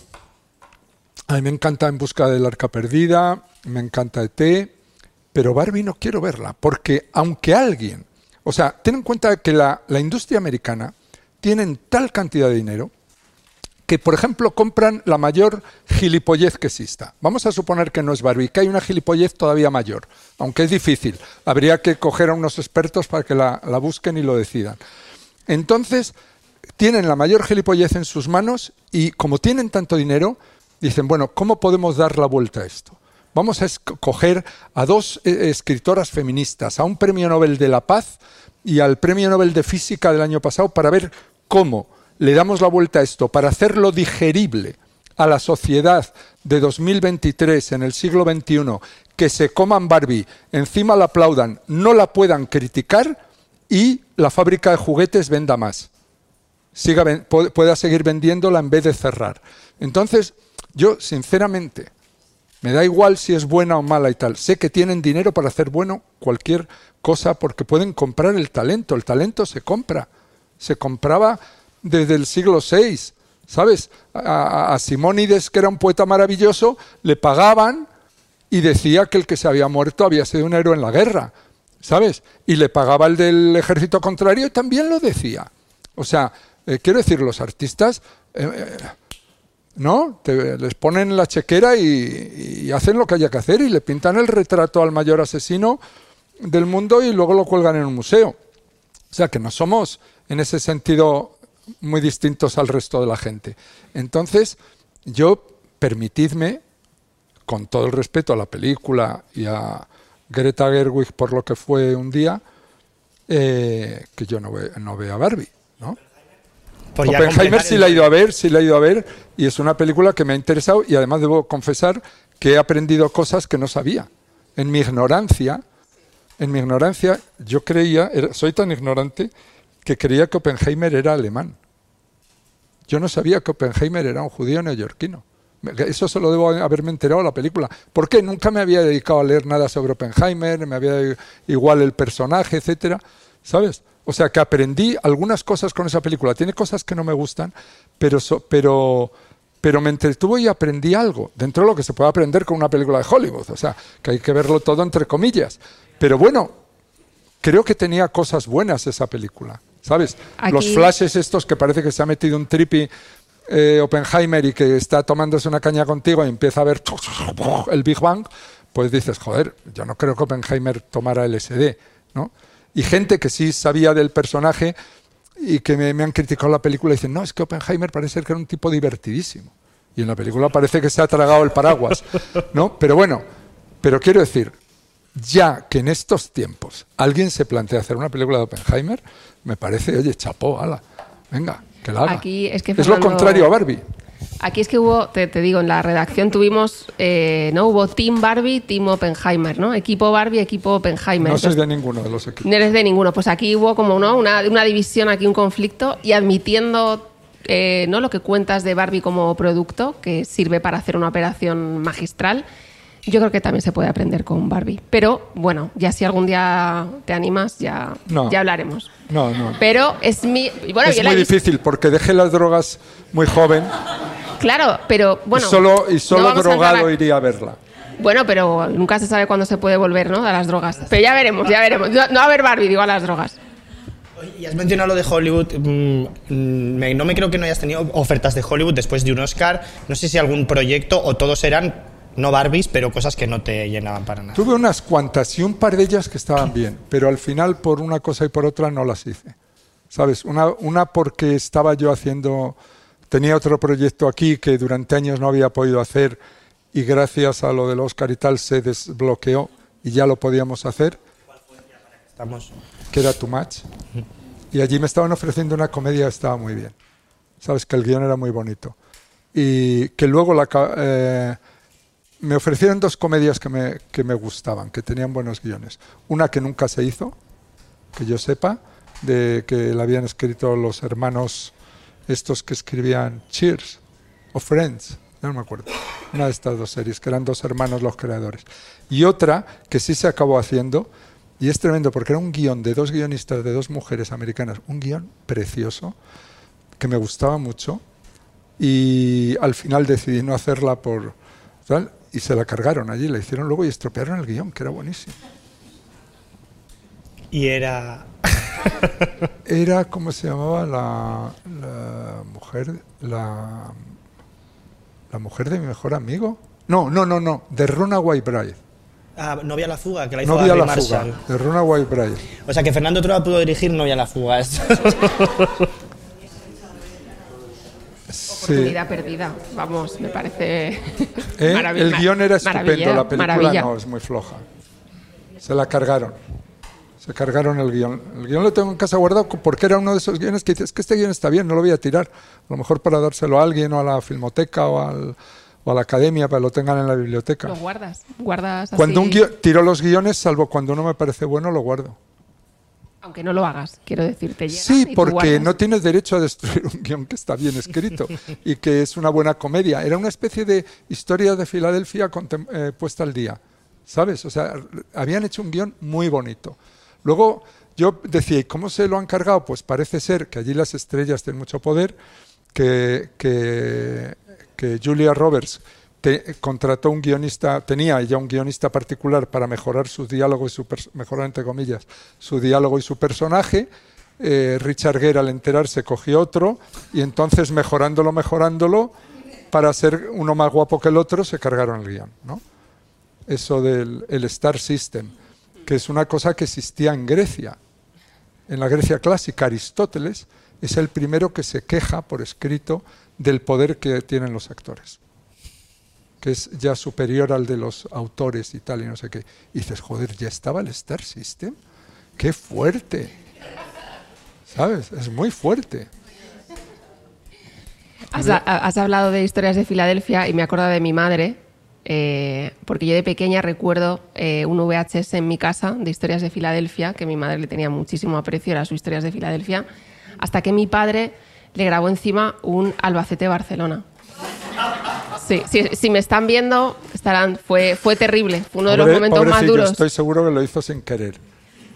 A mí me encanta En busca del arca perdida, me encanta ET, pero Barbie no quiero verla, porque aunque alguien, o sea, ten en cuenta que la, industria americana tienen tal cantidad de dinero que, por ejemplo, compran la mayor gilipollez que exista. Vamos a suponer que no es Barbie, que hay una gilipollez todavía mayor, aunque es difícil. Habría que coger a unos expertos para que la busquen y lo decidan. Entonces, tienen la mayor gilipollez en sus manos y como tienen tanto dinero, dicen, bueno, ¿cómo podemos dar la vuelta a esto? Vamos a escoger a dos eh, escritoras feministas, a un premio Nobel de la Paz y al premio Nobel de Física del año pasado para ver cómo le damos la vuelta a esto, para hacerlo digerible a la sociedad de 2023 en el siglo XXI, que se coman Barbie, encima la aplaudan, no la puedan criticar y la fábrica de juguetes venda más siga, pueda seguir vendiéndola en vez de cerrar. Entonces, yo, sinceramente, me da igual si es buena o mala y tal. Sé que tienen dinero para hacer bueno cualquier cosa porque pueden comprar el talento. El talento se compra. Se compraba desde el siglo VI. ¿Sabes? A, Simónides, que era un poeta maravilloso, le pagaban y decía que el que se había muerto había sido un héroe en la guerra. ¿Sabes? Y le pagaba el del ejército contrario y también lo decía. O sea, eh, quiero decir, los artistas, eh, eh, ¿no? Te- les ponen la chequera y, hacen lo que haya que hacer y le pintan el retrato al mayor asesino del mundo y luego lo cuelgan en un museo. O sea, que no somos en ese sentido muy distintos al resto de la gente. Entonces, yo, permitidme, con todo el respeto a la película y a Greta Gerwig por lo que fue un día, eh, que yo no, ve, no vea Barbie. Por Oppenheimer sí la he ido a ver, sí la he ido a ver y es una película que me ha interesado y además debo confesar que he aprendido cosas que no sabía. En mi ignorancia, en mi ignorancia yo creía, era- soy tan ignorante que creía que Oppenheimer era alemán. Yo no sabía que Oppenheimer era un judío neoyorquino. Eso se lo debo haberme enterado de la película. ¿Por qué? Nunca me había dedicado a leer nada sobre Oppenheimer, me había igual el personaje, etcétera, ¿sabes? O sea que aprendí algunas cosas con esa película. Tiene cosas que no me gustan, pero so- pero pero me entretuvo y aprendí algo dentro de lo que se puede aprender con una película de Hollywood. O sea, que hay que verlo todo entre comillas. Pero bueno, creo que tenía cosas buenas esa película, ¿sabes? Aquí- Los flashes estos que parece que se ha metido un tripi eh, Oppenheimer y que está tomándose una caña contigo y empieza a ver el Big Bang, pues dices, joder, yo no creo que Oppenheimer tomara LSD, ¿no? Y gente que sí sabía del personaje y que me, me han criticado la película y dicen, no, es que Oppenheimer parece que era un tipo divertidísimo. Y en la película parece que se ha tragado el paraguas, ¿no? Pero bueno, pero quiero decir, ya que en estos tiempos alguien se plantea hacer una película de Oppenheimer, me parece, oye, chapó, ala, venga, que la haga. Aquí es que es lo contrario a Barbie. Aquí es que hubo, te, te digo, en la redacción tuvimos, eh, ¿no? Hubo Team Barbie, Team Oppenheimer, ¿no? Equipo Barbie, equipo Oppenheimer. No Entonces, de ninguno de los equipos. No eres de ninguno. Pues aquí hubo como ¿no? una, una división, aquí un conflicto y admitiendo eh, ¿no? lo que cuentas de Barbie como producto, que sirve para hacer una operación magistral, yo creo que también se puede aprender con Barbie. Pero bueno, ya si algún día te animas, ya, No. ya hablaremos. No, no. Pero es mi... Bueno, es yo muy difícil porque dejé las drogas muy joven Claro, pero bueno... y solo, y solo drogado a- iría a verla. Bueno, pero nunca se sabe cuándo se puede volver, ¿no? A las drogas. Pero ya veremos, ya veremos. No, no a ver Barbie, digo a las drogas. Y has mencionado lo de Hollywood. mm, no me creo que no hayas tenido ofertas de Hollywood después de un Oscar. No sé si algún proyecto o todos eran, no Barbies, pero cosas que no te llenaban para nada. Tuve unas cuantas y un par de ellas que estaban bien, pero al final por una cosa y por otra no las hice. ¿Sabes? Una, una porque estaba yo haciendo, tenía otro proyecto aquí que durante años no había podido hacer y gracias a lo del Oscar y tal se desbloqueó y ya lo podíamos hacer, Estamos. que era Too Much. Y allí me estaban ofreciendo una comedia que estaba muy bien. Sabes que el guion era muy bonito. Y que luego la, eh, me ofrecieron dos comedias que me, que me gustaban, que tenían buenos guiones. Una que nunca se hizo, que yo sepa, de que la habían escrito los hermanos estos que escribían Cheers o Friends, no me acuerdo. Una de estas dos series, que eran dos hermanos los creadores. Y otra que sí se acabó haciendo, y es tremendo porque era un guion de dos guionistas, de dos mujeres americanas, un guion precioso, que me gustaba mucho, y al final decidí no hacerla por tal, y se la cargaron allí, la hicieron luego y estropearon el guion, que era buenísimo. Y era. Era, ¿cómo se llamaba la, la mujer? La, la mujer de mi mejor amigo. No, no, no, no, de Runaway Bride. Ah, Novia la fuga, que la hizo No vi a Gary la Marshall. fuga, de Runaway Bride. O sea que Fernando Trueba pudo dirigir Novia la fuga. Sí. Oportunidad perdida. Vamos, me parece. ¿Eh? El guion era estupendo, la película maravilla. no, es muy floja. Se la cargaron. Se cargaron el guion. El guion lo tengo en casa guardado porque era uno de esos guiones que dices que este guion está bien, no lo voy a tirar. A lo mejor para dárselo a alguien o a la filmoteca o, al- o a la academia para que lo tengan en la biblioteca. Lo guardas. Guardas así. Cuando un guion, tiro los guiones, salvo cuando uno me parece bueno, lo guardo. Aunque no lo hagas, quiero decirte. Sí, porque no tienes derecho a destruir un guion que está bien escrito y que es una buena comedia. Era una especie de historia de Filadelfia eh, puesta al día, ¿sabes? O sea, habían hecho un guion muy bonito. Luego yo decía, ¿y cómo se lo han cargado? Pues parece ser que allí las estrellas tienen mucho poder, que, que, que Julia Roberts contrató un guionista, tenía ya un guionista particular para mejorar su diálogo y su mejorar entre comillas su diálogo y su personaje. Eh, Richard Gere al enterarse cogió otro y entonces mejorándolo, mejorándolo para ser uno más guapo que el otro se cargaron el guion, ¿no? Eso del el Star System, que es una cosa que existía en Grecia. En la Grecia clásica, Aristóteles es el primero que se queja por escrito del poder que tienen los actores que es ya superior al de los autores y tal, y no sé qué. Y dices, joder, ya estaba el Star System. ¡Qué fuerte! ¿Sabes? Es muy fuerte. Has, ha- has hablado de historias de Filadelfia y me acuerdo de mi madre, eh, porque yo de pequeña recuerdo eh, un VHS en mi casa de historias de Filadelfia, que mi madre le tenía muchísimo aprecio, era su historias de Filadelfia, hasta que mi padre le grabó encima un Albacete-Barcelona. Sí, sí, si me están viendo, estarán. Fue, fue terrible, fue uno de los Pobre- momentos más pobrecillo, duros. Estoy seguro que lo hizo sin querer.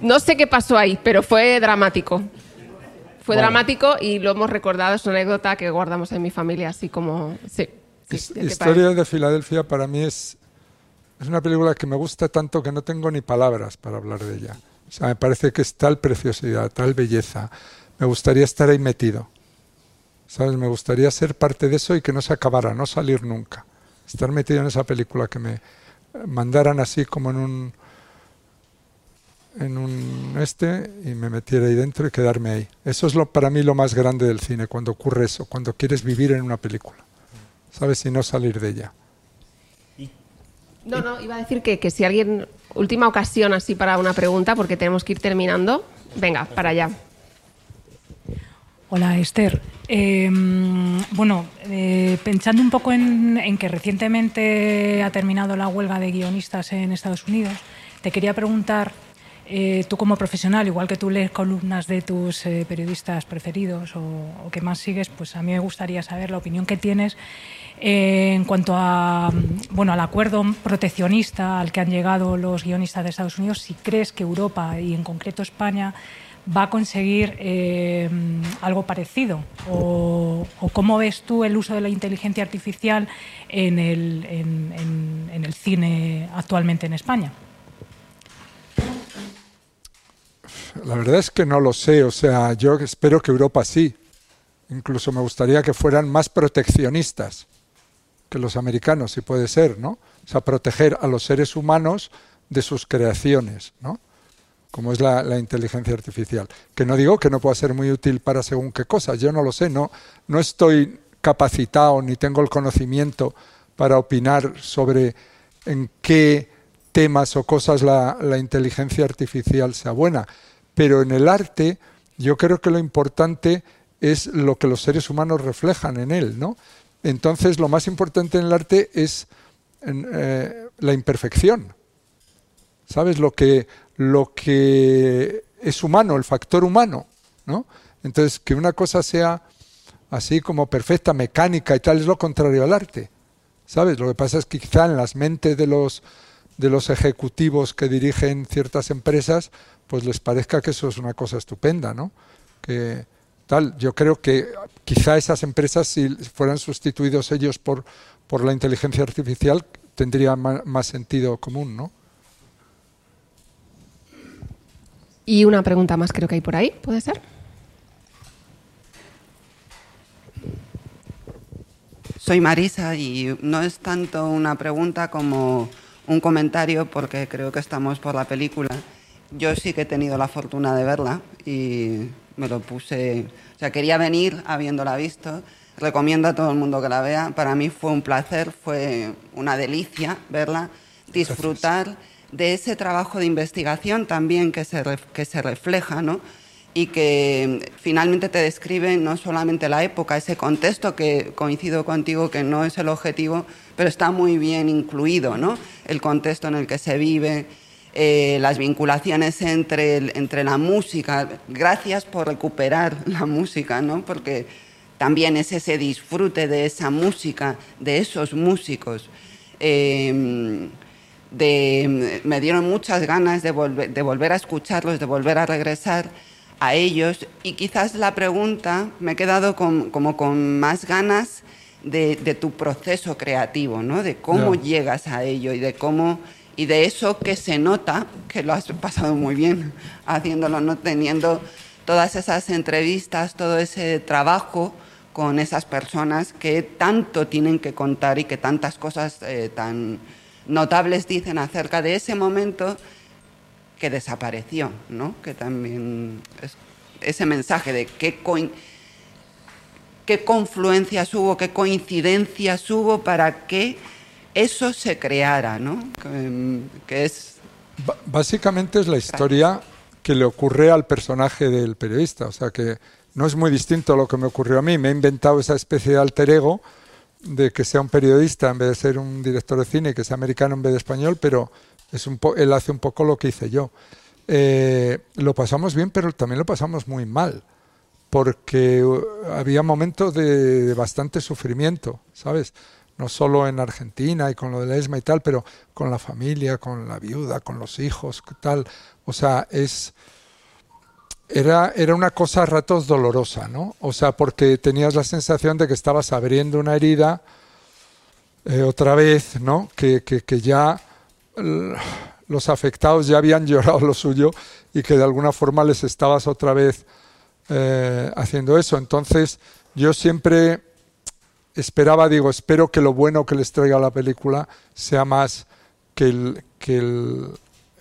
No sé qué pasó ahí, pero fue dramático. Fue Vale. dramático y lo hemos recordado, es una anécdota que guardamos en mi familia, así como... Sí, sí, His- ¿qué te Historia de Filadelfia para mí es, es una película que me gusta tanto que no tengo ni palabras para hablar de ella. O sea, me parece que es tal preciosidad, tal belleza, me gustaría estar ahí metido. ¿Sabes? Me gustaría ser parte de eso y que no se acabara, no salir nunca. Estar metido en esa película, que me mandaran así como en un en un este y me metiera ahí dentro y quedarme ahí. Eso es lo, para mí lo más grande del cine, cuando ocurre eso, cuando quieres vivir en una película, ¿sabes? Y no salir de ella. No, no, iba a decir que, que si alguien, última ocasión así para una pregunta, porque tenemos que ir terminando, venga, para allá. Hola, Esther. Eh, bueno, eh, pensando un poco en, en, que recientemente ha terminado la huelga de guionistas en Estados Unidos, te quería preguntar eh, tú como profesional, igual que tú lees columnas de tus eh, periodistas preferidos o, o, que más sigues, pues a mí me gustaría saber la opinión que tienes eh, en cuanto a, bueno, al acuerdo proteccionista al que han llegado los guionistas de Estados Unidos, si crees que Europa y en concreto España va a conseguir eh, algo parecido o, cómo ves tú el uso de la inteligencia artificial en el, en el cine actualmente en España. La verdad es que no lo sé, o sea, yo espero que Europa sí. Incluso me gustaría que fueran más proteccionistas que los americanos, si puede ser, ¿no? O sea, proteger a los seres humanos de sus creaciones, ¿no? Como es la, inteligencia artificial. Que no digo que no pueda ser muy útil para según qué cosas, yo no lo sé, no, no estoy capacitado ni tengo el conocimiento para opinar sobre en qué temas o cosas la, inteligencia artificial sea buena pero en el arte yo creo que lo importante es lo que los seres humanos reflejan en él, ¿no? Entonces lo más importante en el arte es eh, la imperfección, ¿sabes? Lo que, lo que es humano, el factor humano, ¿no? Entonces que una cosa sea así como perfecta, mecánica y tal, es lo contrario al arte, ¿sabes? Lo que pasa es que quizá en las mentes de los, de los ejecutivos que dirigen ciertas empresas, pues les parezca que eso es una cosa estupenda, ¿no? Que tal, yo creo que quizá esas empresas, si fueran sustituidos ellos por, por la inteligencia artificial, tendría más, más sentido común, ¿no? Y una pregunta más creo que hay por ahí, ¿puede ser? Soy Marisa y no es tanto una pregunta como un comentario porque creo que estamos por la película yo sí que he tenido la fortuna de verla y me lo puse, o sea, quería venir habiéndola visto. Recomiendo a todo el mundo que la vea. Para mí fue un placer, fue una delicia verla, disfrutar Gracias. De ese trabajo de investigación también que se, que se refleja, ¿no? y que finalmente te describe no solamente la época, ese contexto que coincido contigo que no es el objetivo, pero está muy bien incluido, ¿no? El contexto en el que se vive, eh, las vinculaciones entre, entre la música. Gracias por recuperar la música, ¿no? porque también es ese disfrute de esa música, de esos músicos. Eh, de, me dieron muchas ganas de, volver, de volver a escucharlos, de volver a regresar a ellos y quizás la pregunta me he quedado con, como con más ganas de, de tu proceso creativo, ¿no? de cómo no. llegas a ello y de cómo y de eso que se nota que lo has pasado muy bien haciéndolo, no teniendo todas esas entrevistas, todo ese trabajo con esas personas que tanto tienen que contar y que tantas cosas eh, tan notables dicen acerca de ese momento que desapareció, ¿no? Que también es ese mensaje de qué, co qué confluencias hubo, qué coincidencias hubo para que eso se creara, ¿no? Que es... Básicamente es la historia que le ocurre al personaje del periodista, o sea que no es muy distinto a lo que me ocurrió a mí, me he inventado esa especie de alter ego de que sea un periodista en vez de ser un director de cine, que sea americano en vez de español, pero es un él hace un poco lo que hice yo. Eh, lo pasamos bien, pero también lo pasamos muy mal, porque había momentos de, de bastante sufrimiento, ¿sabes? no solo en Argentina y con lo del ESMA y tal, pero con la familia, con la viuda, con los hijos, tal. O sea, es era, era una cosa a ratos dolorosa, ¿no? O sea, porque tenías la sensación de que estabas abriendo una herida eh, otra vez, ¿no? Que, que, que ya los afectados ya habían llorado lo suyo y que de alguna forma les estabas otra vez eh, haciendo eso. Entonces, yo siempre esperaba, digo, espero que lo bueno que les traiga la película sea más que el, que el,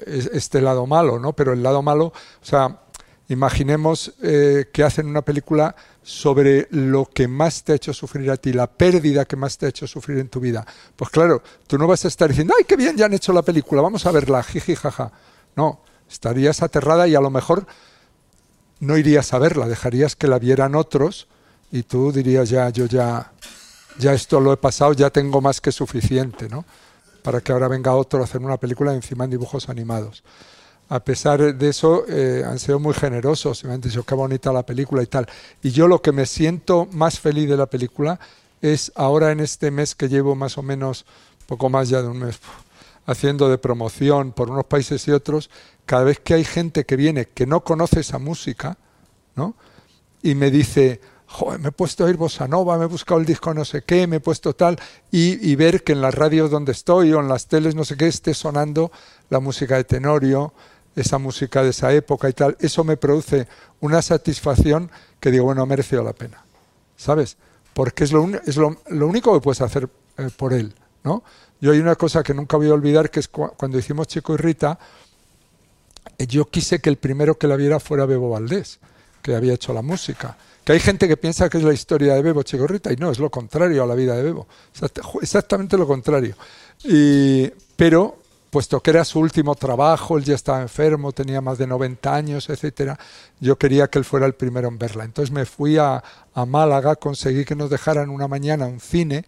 este lado malo, ¿no? Pero el lado malo, o sea, imaginemos eh, que hacen una película sobre lo que más te ha hecho sufrir a ti, la pérdida que más te ha hecho sufrir en tu vida. Pues claro, tú no vas a estar diciendo, ay, qué bien, ya han hecho la película, vamos a verla, jiji, jaja. No, estarías aterrada y a lo mejor no irías a verla, dejarías que la vieran otros y tú dirías, ya, yo ya, ya esto lo he pasado, ya tengo más que suficiente, ¿no? Para que ahora venga otro a hacer una película encima en dibujos animados a pesar de eso, eh, han sido muy generosos me han dicho qué bonita la película y tal. Y yo lo que me siento más feliz de la película es ahora en este mes que llevo más o menos, poco más ya de un mes, haciendo de promoción por unos países y otros, cada vez que hay gente que viene que no conoce esa música, ¿no? Y me dice, Joder, me he puesto a oír bossa nova, me he buscado el disco no sé qué, me he puesto tal, y, y ver que en las radios donde estoy o en las teles no sé qué esté sonando la música de Tenorio, esa música de esa época y tal, eso me produce una satisfacción que digo, bueno, ha merecido la pena, ¿sabes? Porque es lo, es lo, único que puedes hacer eh, por él, ¿no? Yo hay una cosa que nunca voy a olvidar, que es cuando hicimos Chico y Rita, eh, yo quise que el primero que la viera fuera Bebo Valdés, que había hecho la música. Que hay gente que piensa que es la historia de Bebo Chico y Rita, y no, es lo contrario a la vida de Bebo. Exactamente lo contrario. Y, pero puesto que era su último trabajo, él ya estaba enfermo, tenía más de 90 años, etcétera, yo quería que él fuera el primero en verla. Entonces me fui a, Málaga, conseguí que nos dejaran una mañana un cine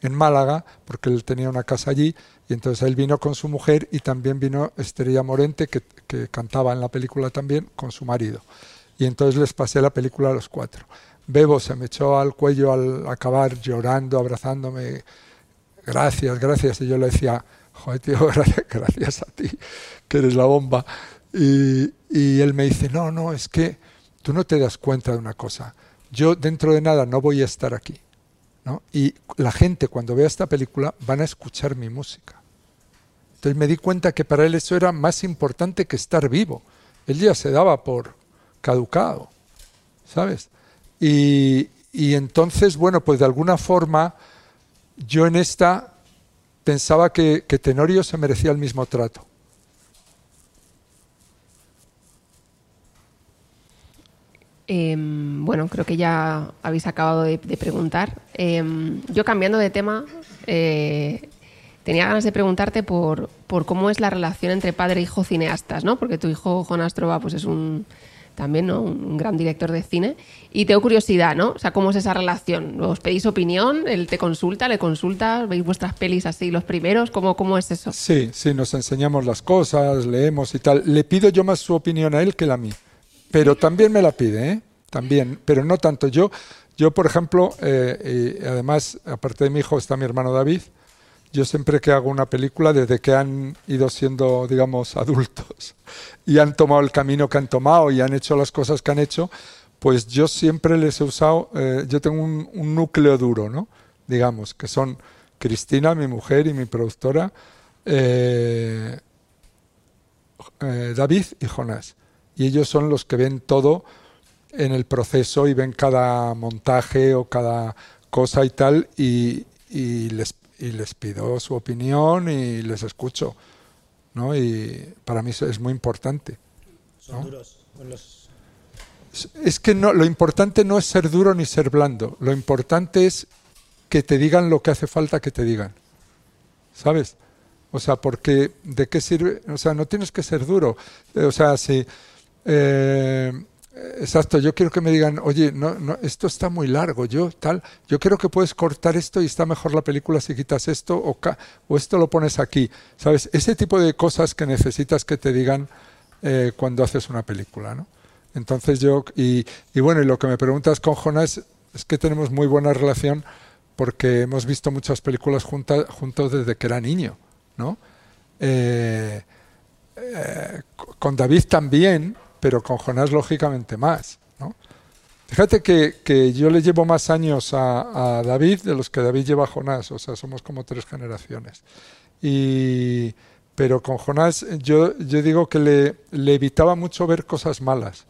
en Málaga, porque él tenía una casa allí, y entonces él vino con su mujer y también vino Estrella Morente, que, que cantaba en la película también, con su marido. Y entonces les pasé la película a los cuatro. Bebo se me echó al cuello al acabar llorando, abrazándome, gracias, gracias, y yo le decía, joder, tío, gracias, a ti, que eres la bomba. Y, y él me dice, no, no, es que tú no te das cuenta de una cosa. Yo dentro de nada no voy a estar aquí. ¿no? Y la gente cuando vea esta película van a escuchar mi música. Entonces me di cuenta que para él eso era más importante que estar vivo. Él ya se daba por caducado, ¿sabes? Y, y entonces, bueno, pues de alguna forma yo en esta pensaba que, Tenorio se merecía el mismo trato. Em, bueno, creo que ya habéis acabado de, preguntar. Em, yo cambiando de tema, eh, tenía ganas de preguntarte por, por, cómo es la relación entre padre e hijo cineastas, ¿no? Porque tu hijo Jonas Trova pues es un también, ¿no? Un gran director de cine. Y tengo curiosidad, ¿no? O sea, ¿cómo es esa relación? ¿Os pedís opinión? ¿Él te consulta? ¿Le consulta? ¿Veis vuestras pelis así los primeros? ¿Cómo, cómo es eso? Sí, sí, nos enseñamos las cosas, leemos y tal. Le pido yo más su opinión a él que a mí. Pero también me la pide, ¿eh? También, pero no tanto. Yo, yo por ejemplo, eh, y además, aparte de mi hijo, está mi hermano David, yo siempre que hago una película, desde que han ido siendo, digamos, adultos y han tomado el camino que han tomado y han hecho las cosas que han hecho, pues yo siempre les he usado, eh, yo tengo un, núcleo duro, ¿no? Digamos, que son Cristina, mi mujer y mi productora, eh, eh, David y Jonás. Y ellos son los que ven todo en el proceso y ven cada montaje o cada cosa y tal y, y les y les pido su opinión y les escucho. ¿no? Y para mí es muy importante. ¿Son duros Es que no, lo importante no es ser duro ni ser blando. Lo importante es que te digan lo que hace falta que te digan. ¿Sabes? O sea, porque ¿de qué sirve? O sea, no tienes que ser duro. O sea, si... Eh, Exacto, yo quiero que me digan, oye, no, no, esto está muy largo, yo tal, yo creo que puedes cortar esto y está mejor la película si quitas esto o, o esto lo pones aquí, ¿sabes? Ese tipo de cosas que necesitas que te digan eh, cuando haces una película, ¿no? Entonces yo, y, y bueno, y lo que me preguntas con Jonas es que tenemos muy buena relación porque hemos visto muchas películas juntos desde que era niño, ¿no? Eh, eh, con David también, pero con Jonás lógicamente más. ¿no? Fíjate que, yo le llevo más años a, David de los que David lleva a Jonás, o sea, somos como tres generaciones. Y, pero con Jonás yo, yo digo que le, le evitaba mucho ver cosas malas.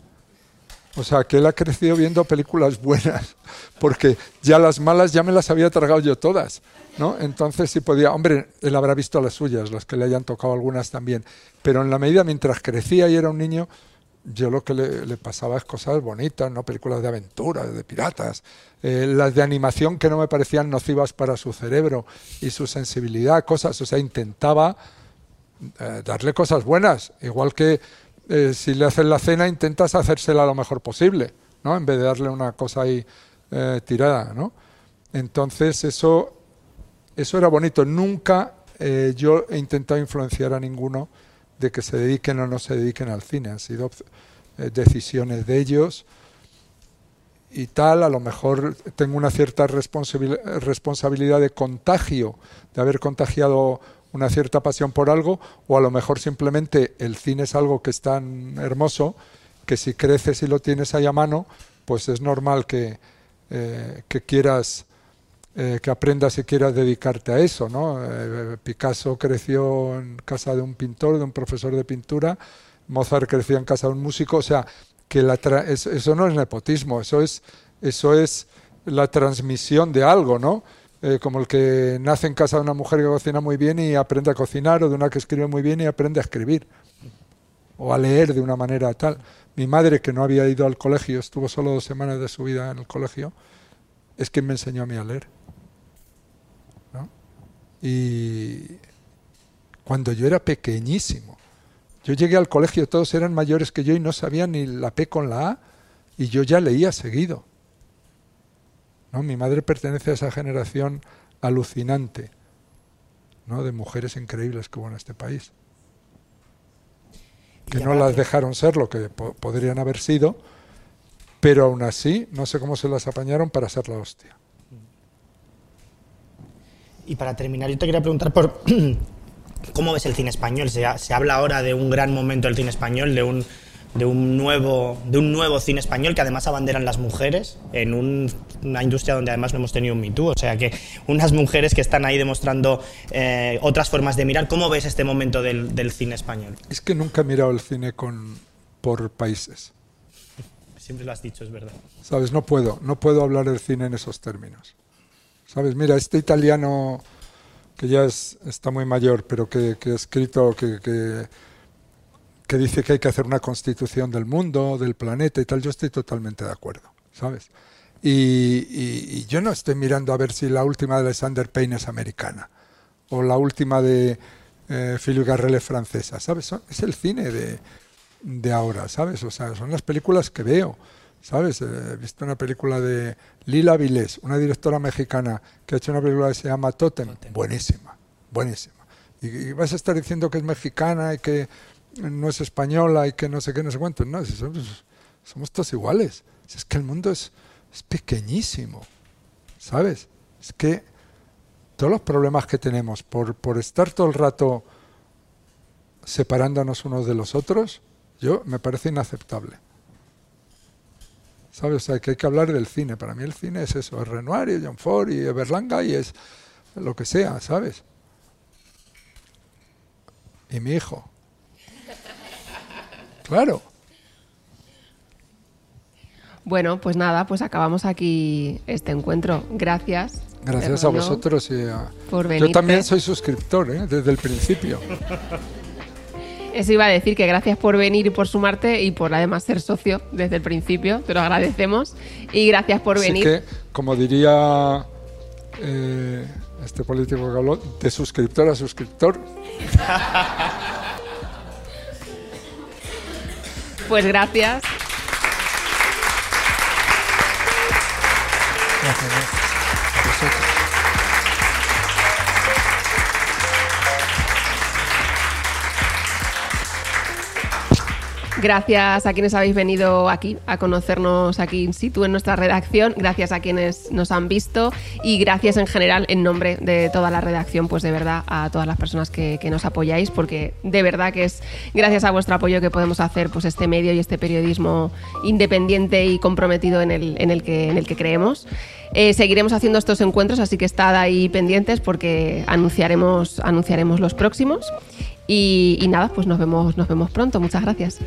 O sea, que él ha crecido viendo películas buenas, porque ya las malas ya me las había tragado yo todas, ¿no? Entonces si podía, hombre, él habrá visto las suyas, las que le hayan tocado algunas también, pero en la medida mientras crecía y era un niño, yo lo que le, pasaba es cosas bonitas, ¿no? Películas de aventuras, de piratas, eh, las de animación que no me parecían nocivas para su cerebro y su sensibilidad, cosas, o sea, intentaba eh, darle cosas buenas, igual que eh, si le haces la cena intentas hacérsela lo mejor posible, ¿no? En vez de darle una cosa ahí tirada, ¿no? Entonces eso, eso era bonito. Nunca yo he intentado influenciar a ninguno de que se dediquen o no se dediquen al cine. Han sido eh, decisiones de ellos y tal. A lo mejor tengo una cierta responsabilidad de contagio, de haber contagiado una cierta pasión por algo, o a lo mejor simplemente el cine es algo que es tan hermoso que si creces y lo tienes ahí a mano, pues es normal que, eh, que quieras eh, que aprendas y quieras dedicarte a eso. ¿no? Eh, Picasso creció en casa de un pintor, de un profesor de pintura, Mozart creció en casa de un músico, o sea, que la eso no es nepotismo, eso es, eso es la transmisión de algo, ¿no? Eh, como el que nace en casa de una mujer que cocina muy bien y aprende a cocinar, o de una que escribe muy bien y aprende a escribir, o a leer de una manera tal. Mi madre, que no había ido al colegio, estuvo solo dos semanas de su vida en el colegio, es quien me enseñó a mí a leer. Y cuando yo era pequeñísimo, yo llegué al colegio, todos eran mayores que yo y no sabían ni la P con la A, y yo ya leía seguido. ¿No? Mi madre pertenece a esa generación alucinante ¿no? de mujeres increíbles que hubo en este país. Que no las dejaron ser lo que podrían haber sido, pero aún así no sé cómo se las apañaron para ser la hostia. Y para terminar, yo te quería preguntar por cómo ves el cine español. Se, se habla ahora de un gran momento del cine español, de un, de un, nuevo, de un nuevo cine español que además abanderan las mujeres en una industria donde además no hemos tenido un Me O sea que unas mujeres que están ahí demostrando eh, otras formas de mirar. ¿Cómo ves este momento del, del, cine español? Es que nunca he mirado el cine con, por países. Siempre lo has dicho, es verdad. Sabes, no puedo, no puedo hablar del cine en esos términos. ¿Sabes? Mira, este italiano que ya está muy mayor, pero que, ha escrito, que, que, dice que hay que hacer una constitución del mundo, del planeta y tal, yo estoy totalmente de acuerdo, ¿sabes? Y, yo no estoy mirando a ver si la última de Alexander Payne es americana o la última de eh, Philippe Garrel es francesa, ¿sabes? es el cine de, de ahora, ¿sabes? O sea, son las películas que veo. ¿Sabes? Eh, he visto una película de Lila Vilés, una directora mexicana que ha hecho una película que se llama Totem. Buenísima, buenísima. Y, vas a estar diciendo que es mexicana y que no es española y que no sé qué, no sé cuánto. No, somos, somos todos iguales. Es que el mundo es, es pequeñísimo. ¿Sabes? Es que todos los problemas que tenemos por, por estar todo el rato separándonos unos de los otros, yo me parece inaceptable. ¿Sabes? O sea, que hay que hablar del cine. Para mí el cine es eso, es Renoir y John Ford y Berlanga y es lo que sea, ¿sabes? Y mi hijo. Claro. Bueno, pues nada, pues acabamos aquí este encuentro. Gracias. Gracias a vosotros y a... Por Yo también soy suscriptor, ¿eh? desde el principio. Eso iba a decir que gracias por venir y por sumarte y por además ser socio desde el principio, te lo agradecemos. Y gracias por venir. que, como diría eh, este político que habló, de suscriptor a suscriptor. pues gracias. Gracias a quienes habéis venido aquí a conocernos aquí in situ en nuestra redacción, gracias a quienes nos han visto y gracias en general en nombre de toda la redacción, pues de verdad a todas las personas que, nos apoyáis, porque de verdad que es gracias a vuestro apoyo que podemos hacer pues este medio y este periodismo independiente y comprometido en el, en el, que, en el que creemos. Eh, seguiremos haciendo estos encuentros, así que estad ahí pendientes porque anunciaremos, anunciaremos los próximos. Y, nada, pues nos vemos, nos vemos pronto. Muchas gracias.